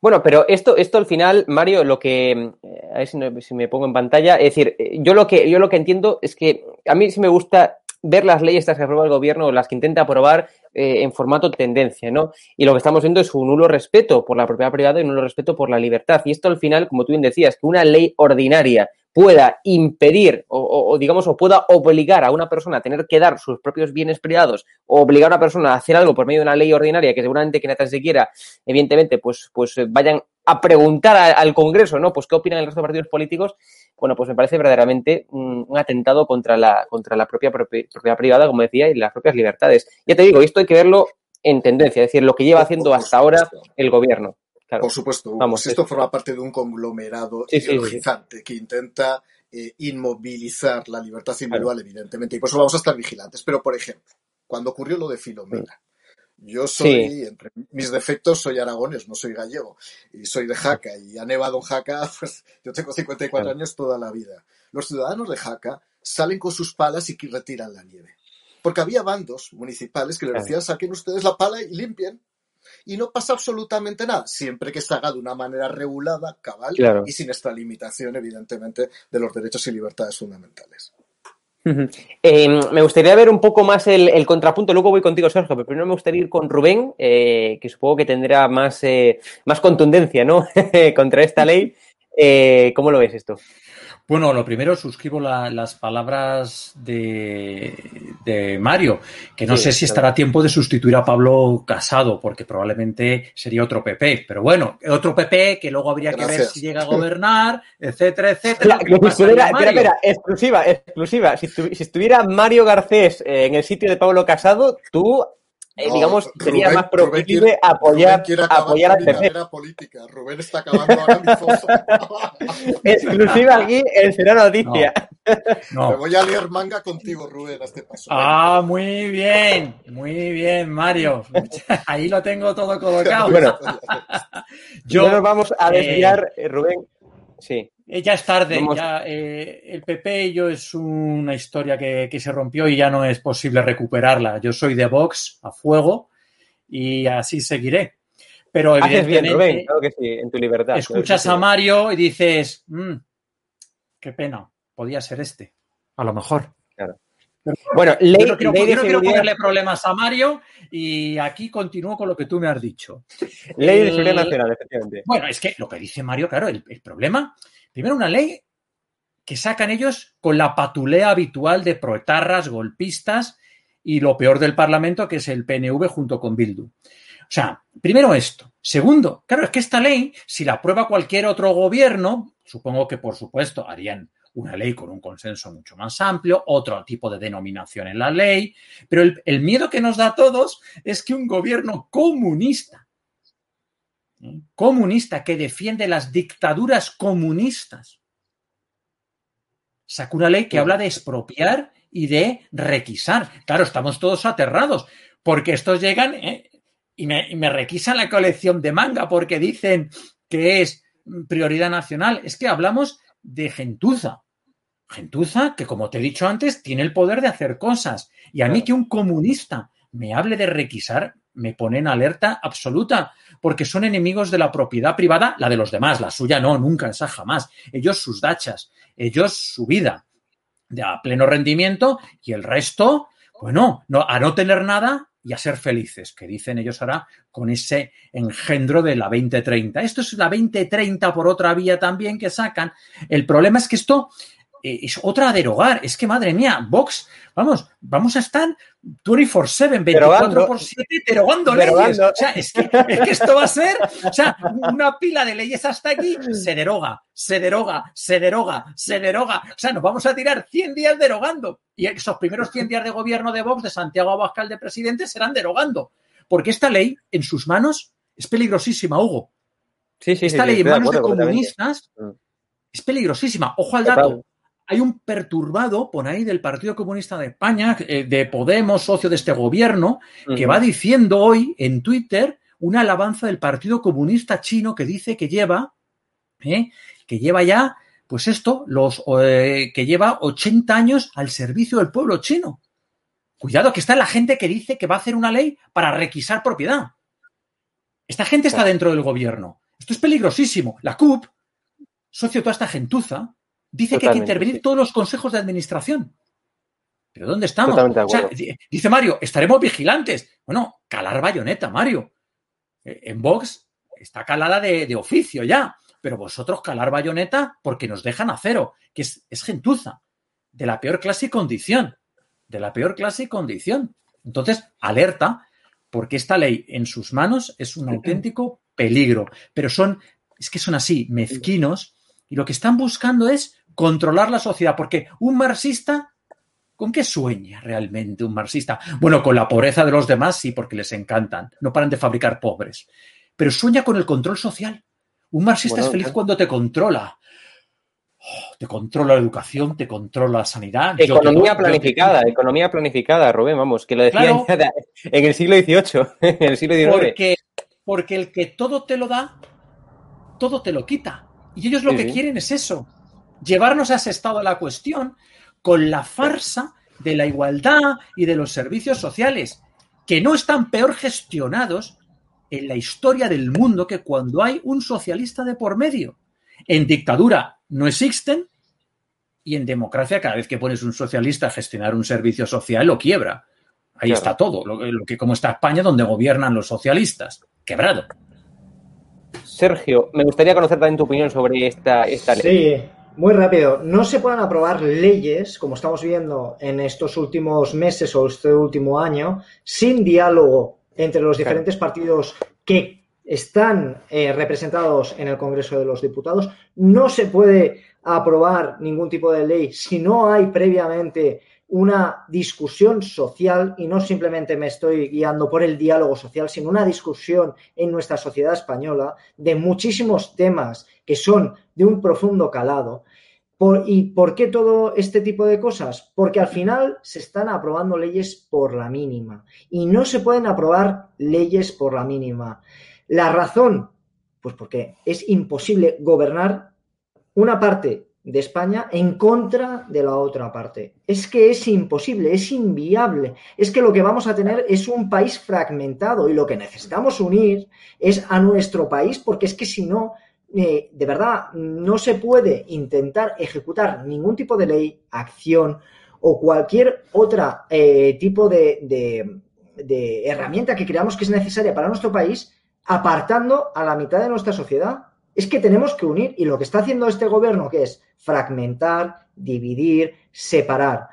Bueno, pero esto, esto al final, Mario, lo que, eh, a ver si, me pongo en pantalla, es decir, eh, yo lo que, yo lo que entiendo es que a mí sí me gusta ver las leyes que aprueba el gobierno, las que intenta aprobar eh, en formato tendencia, ¿no? Y lo que estamos viendo es un nulo respeto por la propiedad privada y un nulo respeto por la libertad. Y esto al final, como tú bien decías, que una ley ordinaria pueda impedir o, digamos o pueda obligar a una persona a tener que dar sus propios bienes privados o obligar a una persona a hacer algo por medio de una ley ordinaria que seguramente que nada se quiera, evidentemente, pues, pues eh, vayan a preguntar al Congreso, ¿no? Pues qué opinan el resto de partidos políticos. Bueno, pues me parece verdaderamente un, atentado contra la, contra la propia propiedad privada, como decía, y las propias libertades. Ya te digo, esto hay que verlo en tendencia, es decir, lo que lleva haciendo hasta ahora el gobierno. Por supuesto, Vamos, esto forma parte de un conglomerado sí, que intenta eh, inmovilizar la libertad individual, evidentemente, y por eso vamos a estar vigilantes. Pero, por ejemplo, cuando ocurrió lo de Filomena, yo soy, entre mis defectos, soy aragones, no soy gallego, y soy de Jaca, y ha nevado en Jaca, pues yo tengo 54 años toda la vida. Los ciudadanos de Jaca salen con sus palas y retiran la nieve. Porque había bandos municipales que le decían, saquen ustedes la pala y limpien y no pasa absolutamente nada, siempre que se haga de una manera regulada, cabal y sin esta limitación, evidentemente, de los derechos y libertades fundamentales. Eh, me gustaría ver un poco más el, contrapunto, luego voy contigo, Sergio, pero primero me gustaría ir con Rubén, eh, que supongo que tendrá más, eh, más contundencia ¿no? contra esta ley. ¿Cómo lo ves esto? Bueno, lo primero, suscribo las palabras de, Mario, que no sé si estará a tiempo de sustituir a Pablo Casado, porque probablemente sería otro PP. Pero bueno, otro PP que luego habría que ver si llega a gobernar, etcétera, etcétera. espera, espera, exclusiva, exclusiva. Si, estuviera Mario Garcés eh, en el sitio de Pablo Casado, tú eh, digamos, sería más proclive apoyar, apoyar a PP. política. Rubén está acabando ahora mi. Exclusiva aquí en Será Noticia. Me voy a leer manga contigo, Rubén, a este paso. Ah, muy bien, muy bien, Mario. Ahí lo tengo todo colocado. Bueno, yo, nos vamos a desviar, eh, Rubén. Sí. Eh, ya es tarde, ya eh, el PP yo es una historia que, se rompió y ya no es posible recuperarla. Yo soy de Vox a fuego y así seguiré. Pero que sí, en tu libertad. Escuchas a Mario y dices, mm, qué pena, podía ser este, a lo mejor. Bueno, ley, no quiero, ponerle problemas a Mario y aquí continúo con lo que tú me has dicho. Ley de seguridad nacional, efectivamente. Bueno, es que lo que dice Mario, claro, el problema Primero, una ley que sacan ellos con la patulea habitual de proetarras, golpistas y lo peor del Parlamento, que es el PNV junto con Bildu. O sea, primero esto. Segundo, claro, es que esta ley, si la aprueba cualquier otro gobierno, supongo que por supuesto harían una ley con un consenso mucho más amplio, otro tipo de denominación en la ley, pero el, miedo que nos da a todos es que un gobierno comunista comunista que defiende las dictaduras comunistas. Saca una ley que habla de expropiar y de requisar. Claro, estamos todos aterrados porque estos llegan ¿eh? y, me, requisan la colección de manga porque dicen que es prioridad nacional. Es que hablamos de gentuza. Gentuza que, como te he dicho antes, tiene el poder de hacer cosas. Y a mí que un comunista me hable de requisar, me pone en alerta absoluta, porque son enemigos de la propiedad privada, la de los demás, la suya no, nunca, esa jamás. Ellos sus dachas, ellos su vida de a pleno rendimiento y el resto, bueno, no, a no tener nada, y a ser felices, que dicen ellos ahora con ese engendro de la 2030. Esto es la 2030 por otra vía también que sacan. El problema es que esto es otra a derogar. Es que, madre mía, Vox, vamos, vamos a estar 24-7, 24 por 7 derogando, leyes. O sea, es que, es que, esto va a ser, o sea, una pila de leyes hasta aquí, se deroga, se deroga, se deroga, se deroga. O sea, nos vamos a tirar 100 días derogando. Y esos primeros 100 días de gobierno de Vox, de Santiago Abascal de presidente, serán derogando. Porque esta ley, en sus manos, es peligrosísima, Hugo. Sí, sí, esta sí, ley en manos de comunistas es peligrosísima. Ojo al dato hay un perturbado por ahí del Partido Comunista de España, eh, de Podemos, socio de este gobierno, que va diciendo hoy en Twitter una alabanza del Partido Comunista chino que dice que lleva, eh, que lleva ya, pues esto, los eh, que lleva 80 años al servicio del pueblo chino. Cuidado, que está la gente que dice que va a hacer una ley para requisar propiedad. Esta gente está dentro del gobierno. Esto es peligrosísimo. La CUP, socio de toda esta gentuza, dice que hay que intervenir todos los consejos de administración. ¿Pero dónde estamos? O sea, dice Mario, estaremos vigilantes. Bueno, calar bayoneta, Mario. Eh, en Vox está calada de, oficio ya, pero vosotros calar bayoneta porque nos dejan a cero, que es, es gentuza, de la peor clase y condición. De la peor clase y condición. Entonces, alerta, porque esta ley en sus manos es un auténtico peligro. Pero son, es que son así, mezquinos, y lo que están buscando es controlar la sociedad, porque un marxista, ¿con qué sueña realmente un marxista? Bueno, con la pobreza de los demás sí, porque les encantan, no paran de fabricar pobres, pero sueña con el control social. Un marxista es feliz cuando te controla. Oh, te controla la educación, te controla la sanidad. Economía planificada, economía planificada, Rubén, vamos, que lo decía en el siglo XVIII, en el siglo XIX. Porque, porque el que todo te lo da, todo te lo quita. Y ellos lo que quieren es eso, llevarnos a ese estado de la cuestión con la farsa de la igualdad y de los servicios sociales, que no están peor gestionados en la historia del mundo que cuando hay un socialista de por medio. En dictadura no existen y en democracia cada vez que pones un socialista a gestionar un servicio social lo quiebra. Ahí está todo, lo, lo, que como está España donde gobiernan los socialistas, quebrado. Sergio, me gustaría conocer también tu opinión sobre esta, esta ley. Sí, muy rápido. No se pueden aprobar leyes, como estamos viendo en estos últimos meses o este último año, sin diálogo entre los diferentes partidos que están eh, representados en el Congreso de los Diputados. No se puede aprobar ningún tipo de ley si no hay previamente una discusión social y no simplemente me estoy guiando por el diálogo social, sino una discusión en nuestra sociedad española de muchísimos temas que son de un profundo calado. ¿Y por qué todo este tipo de cosas? Porque al final se están aprobando leyes por la mínima y no se pueden aprobar leyes por la mínima. La razón, pues porque es imposible gobernar una parte de España en contra de la otra parte. Es que es imposible, es inviable. Es que lo que vamos a tener es un país fragmentado y lo que necesitamos unir es a nuestro país porque es que si no, eh, de verdad, no se puede intentar ejecutar ningún tipo de ley, acción o cualquier otra eh, tipo de, de, de herramienta que creamos que es necesaria para nuestro país apartando a la mitad de nuestra sociedad es que tenemos que unir y lo que está haciendo este gobierno, que es fragmentar, dividir, separar.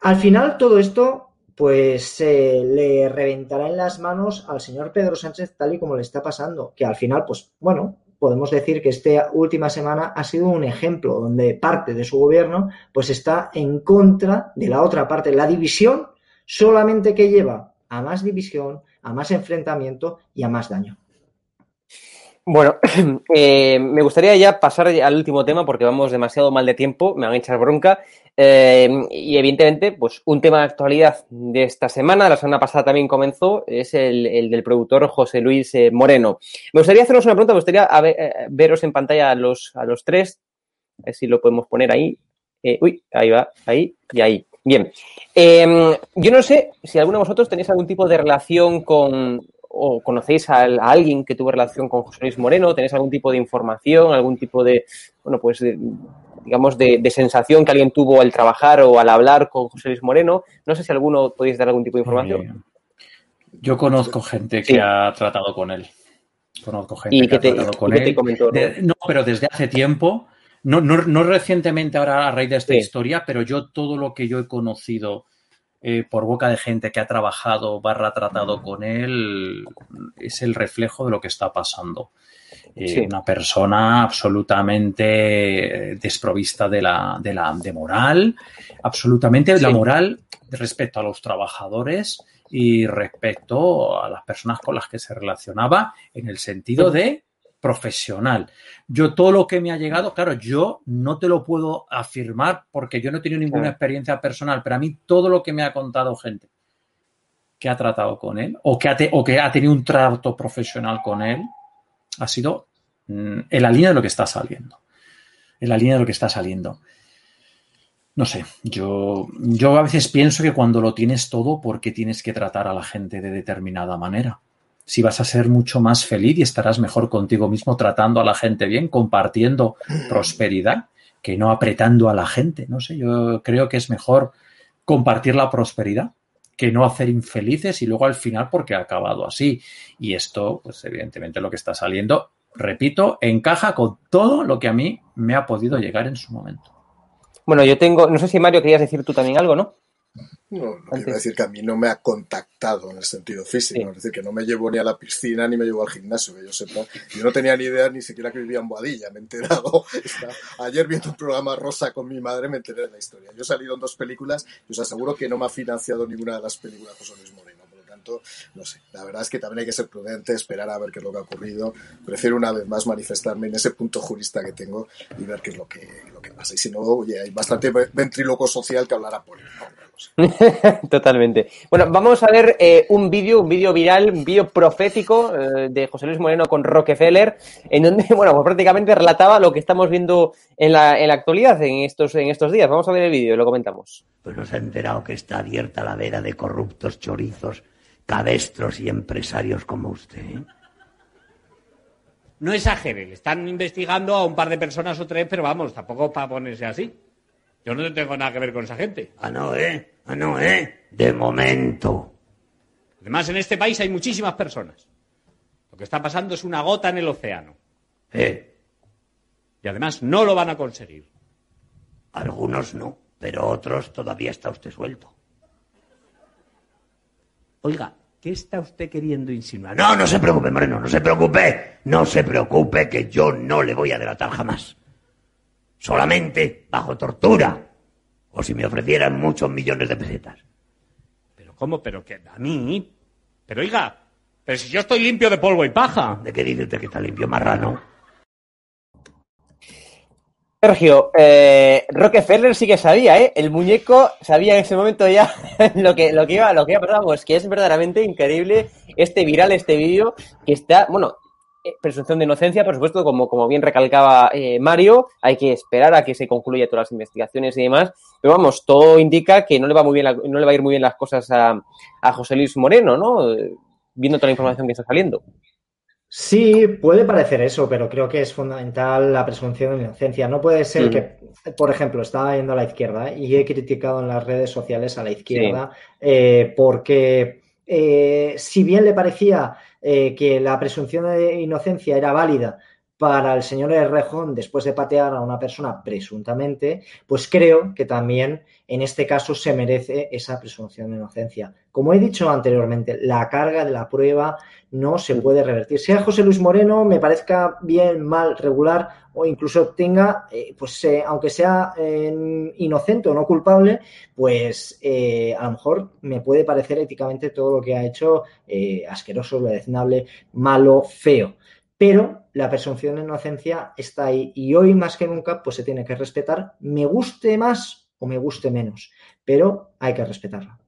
Al final todo esto, pues se le reventará en las manos al señor Pedro Sánchez tal y como le está pasando, que al final, pues bueno, podemos decir que esta última semana ha sido un ejemplo donde parte de su gobierno pues está en contra de la otra parte. La división solamente que lleva a más división, a más enfrentamiento y a más daño. Bueno, eh, me gustaría ya pasar al último tema porque vamos demasiado mal de tiempo, me van a echar bronca. Eh, y evidentemente, pues un tema de actualidad de esta semana, la semana pasada también comenzó, es el, del productor José Luis eh, Moreno. Me gustaría haceros una pregunta, me gustaría veros en pantalla a los, a los tres, a ver si lo podemos poner ahí. uy, ahí va, ahí y ahí. Bien. yo no sé si alguno de vosotros tenéis algún tipo de relación con, o conocéis a, alguien que tuvo relación con José Luis Moreno, tenéis algún tipo de información, algún tipo de, bueno, pues, digamos, de, sensación que alguien tuvo al trabajar o al hablar con José Luis Moreno. No sé si alguno podéis dar algún tipo de información. Yo conozco gente que ha tratado con él. Conozco gente que ha tratado con él. no, pero desde hace tiempo. No, no, recientemente ahora a raíz de esta historia, pero yo todo lo que yo he conocido eh, por boca de gente que ha trabajado barra tratado con él es el reflejo de lo que está pasando. Eh, una persona absolutamente desprovista de la, de la de moral, absolutamente de la moral respecto a los trabajadores y respecto a las personas con las que se relacionaba en el sentido de profesional. Yo todo lo que me ha llegado, claro, yo no te lo puedo afirmar porque yo no he tenido ninguna experiencia personal, pero a mí todo lo que me ha contado gente que ha tratado con él o que ha, o que ha tenido un trato profesional con él ha sido mm, en la línea de lo que está saliendo. En la línea de lo que está saliendo. No sé, yo, yo a veces pienso que cuando lo tienes todo, ¿por qué tienes que tratar a la gente de determinada manera? Si vas a ser mucho más feliz y estarás mejor contigo mismo tratando a la gente bien, compartiendo prosperidad, que no apretando a la gente. No sé, yo creo que es mejor compartir la prosperidad que no hacer infelices y luego al final porque ha acabado así. Y esto, pues evidentemente lo que está saliendo, repito, encaja con todo lo que a mí me ha podido llegar en su momento. Bueno, yo tengo, no sé si Mario querías decir tú también algo, ¿no? No, no quiero decir que a mí no me ha contactado en el sentido físico, es decir, que no me llevo ni a la piscina ni me llevo al gimnasio, que yo sepa. Yo no tenía ni idea ni siquiera que vivía en Boadilla, me he enterado. ayer viendo un programa rosa con mi madre me enteré de la historia. Yo he salido en dos películas y os aseguro que no me ha financiado ninguna de las películas José Luis Moreno no sé, la verdad es que también hay que ser prudente, esperar a ver qué es lo que ha ocurrido. Prefiero una vez más manifestarme en ese punto jurista que tengo y ver qué es lo que, lo que pasa. Y si no, oye, hay bastante ventríloco social que hablará por él. Totalmente. Bueno, vamos a ver eh, un vídeo, un vídeo viral, un vídeo profético eh, de José Luis Moreno con Rockefeller, en donde, bueno, pues prácticamente relataba lo que estamos viendo en la, en la actualidad en estos, en estos días. Vamos a ver el vídeo y lo comentamos. Pues nos ha enterado que está abierta la vera de corruptos chorizos cabestros y empresarios como usted. ¿eh? No exagere, le están investigando a un par de personas o tres, pero vamos, tampoco para ponerse así. Yo no tengo nada que ver con esa gente. Ah, no, ¿eh? Ah, no, ¿eh? De momento. Además, en este país hay muchísimas personas. Lo que está pasando es una gota en el océano. ¿Eh? Y además no lo van a conseguir. Algunos no, pero otros todavía está usted suelto. Oiga, ¿qué está usted queriendo insinuar? No, no se preocupe, Moreno, no se preocupe. No se preocupe que yo no le voy a delatar jamás. Solamente bajo tortura. O si me ofrecieran muchos millones de pesetas. ¿Pero cómo? ¿Pero que a mí? Pero oiga, pero si yo estoy limpio de polvo y paja. ¿De qué dice usted que está limpio, marrano? Sergio, eh, Rockefeller sí que sabía, ¿eh? El muñeco sabía en ese momento ya lo que, lo que iba, lo que iba a pasar, que es verdaderamente increíble este viral, este vídeo, que está, bueno, eh, presunción de inocencia, por supuesto, como, como bien recalcaba eh, Mario, hay que esperar a que se concluya todas las investigaciones y demás, pero vamos, todo indica que no le va muy bien no le va a ir muy bien las cosas a, a José Luis Moreno, ¿no? Viendo toda la información que está saliendo. Sí, puede parecer eso, pero creo que es fundamental la presunción de inocencia. No puede ser que, por ejemplo, estaba yendo a la izquierda y he criticado en las redes sociales a la izquierda eh, porque eh, si bien le parecía eh, que la presunción de inocencia era válida para el señor Rejón después de patear a una persona presuntamente, pues creo que también en este caso se merece esa presunción de inocencia. Como he dicho anteriormente, la carga de la prueba no se puede revertir. Sea José Luis Moreno, me parezca bien, mal, regular o incluso tenga, eh, pues eh, aunque sea inocente o no culpable, pues eh, a lo mejor me puede parecer éticamente todo lo que ha hecho asqueroso, deleznable, malo, feo. Pero la presunción de inocencia está ahí y hoy más que nunca pues se tiene que respetar, me guste más o me guste menos, pero hay que respetarla.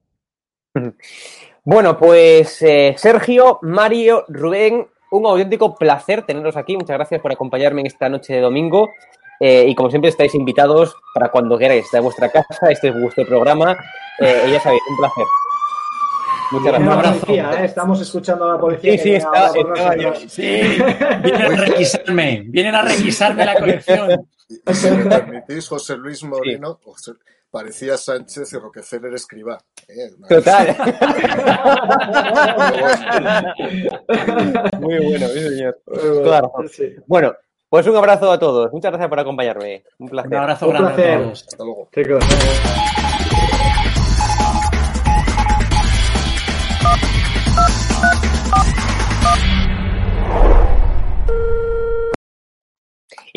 Bueno, pues eh, Sergio, Mario, Rubén, un auténtico placer teneros aquí. Muchas gracias por acompañarme en esta noche de domingo. Eh, y como siempre estáis invitados para cuando queráis, de vuestra casa, este es vuestro programa. Eh, ya sabéis, un placer. Muchas gracias. La policía, ¿eh? Estamos escuchando a la policía. Sí, sí, está, está yo. Sí, vienen a requisarme, vienen a requisarme la colección. Y si me permitís, José Luis Moreno, José- parecía Sánchez y Rockefeller escriba. ¿eh? Total. Muy bueno, sí, señor. Sí. Bueno, pues un abrazo a todos. Muchas gracias por acompañarme. Un placer. Un abrazo Un grande placer. a todos. Hasta luego. Chicos.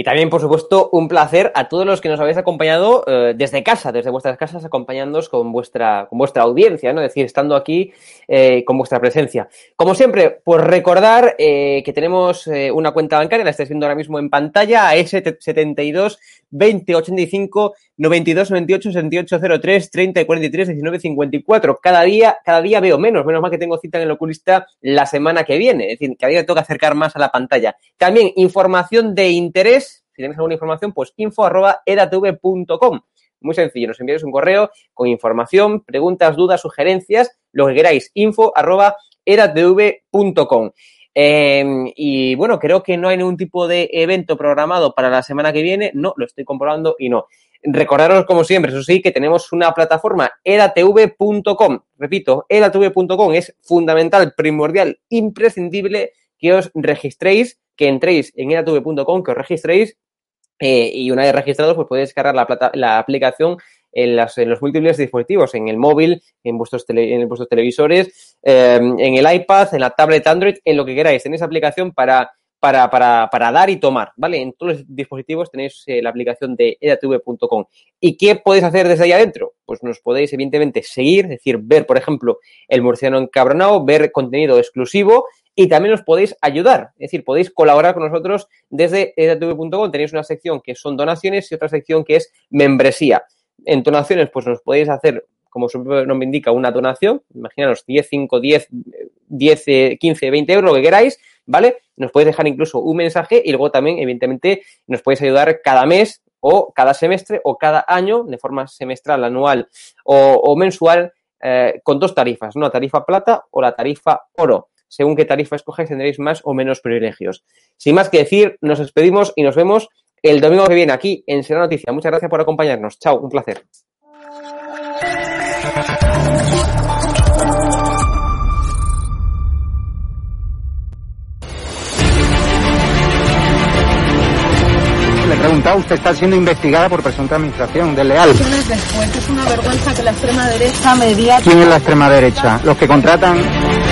Y también, por supuesto, un placer a todos los que nos habéis acompañado eh, desde casa, desde vuestras casas, acompañándonos con vuestra, con vuestra audiencia, ¿no? Es decir, estando aquí eh, con vuestra presencia. Como siempre, pues recordar eh, que tenemos una cuenta bancaria, la estáis viendo ahora mismo en pantalla, AS72 2085 92 98 68 03 30 43 19 54. Cada día, cada día veo menos, menos mal que tengo cita en el oculista la semana que viene, es decir, cada día me toca acercar más a la pantalla. También información de interés, si tenéis alguna información, pues info arroba edatv.com. Muy sencillo, nos enviáis un correo con información, preguntas, dudas, sugerencias, lo que queráis, info arroba edatv.com. Eh, y bueno, creo que no hay ningún tipo de evento programado para la semana que viene. No, lo estoy comprobando y no. Recordaros, como siempre, eso sí, que tenemos una plataforma, edatv.com. Repito, edatv.com es fundamental, primordial, imprescindible que os registréis, que entréis en edatv.com, que os registréis eh, y una vez registrados, pues podéis descargar la, plata- la aplicación en, las- en los múltiples dispositivos, en el móvil, en vuestros, tele- en vuestros televisores, eh, en el iPad, en la tablet Android, en lo que queráis. Tenéis aplicación para, para, para, para dar y tomar, ¿vale? En todos los dispositivos tenéis eh, la aplicación de edatv.com. ¿Y qué podéis hacer desde ahí adentro? Pues nos podéis, evidentemente, seguir, es decir, ver, por ejemplo, el murciano encabronado, ver contenido exclusivo y también os podéis ayudar, es decir, podéis colaborar con nosotros desde edatv.com. Tenéis una sección que son donaciones y otra sección que es membresía. En donaciones, pues nos podéis hacer, como su nombre indica, una donación. Imaginaros 10, 5, 10, 10, eh, 15, 20 euros, lo que queráis, ¿vale? Nos podéis dejar incluso un mensaje y luego también, evidentemente, nos podéis ayudar cada mes o cada semestre o cada año, de forma semestral, anual o, mensual, eh, con dos tarifas, ¿no? La tarifa plata o la tarifa oro. Según qué tarifa escojáis, tendréis más o menos privilegios. Sin más que decir, nos despedimos y nos vemos el domingo que viene aquí en Será Noticia. Muchas gracias por acompañarnos. Chao, un placer. Preguntado, usted está siendo investigada por presunta administración desleal. Después es una vergüenza que la extrema derecha mediática ¿Quién es la extrema derecha? Los que contratan...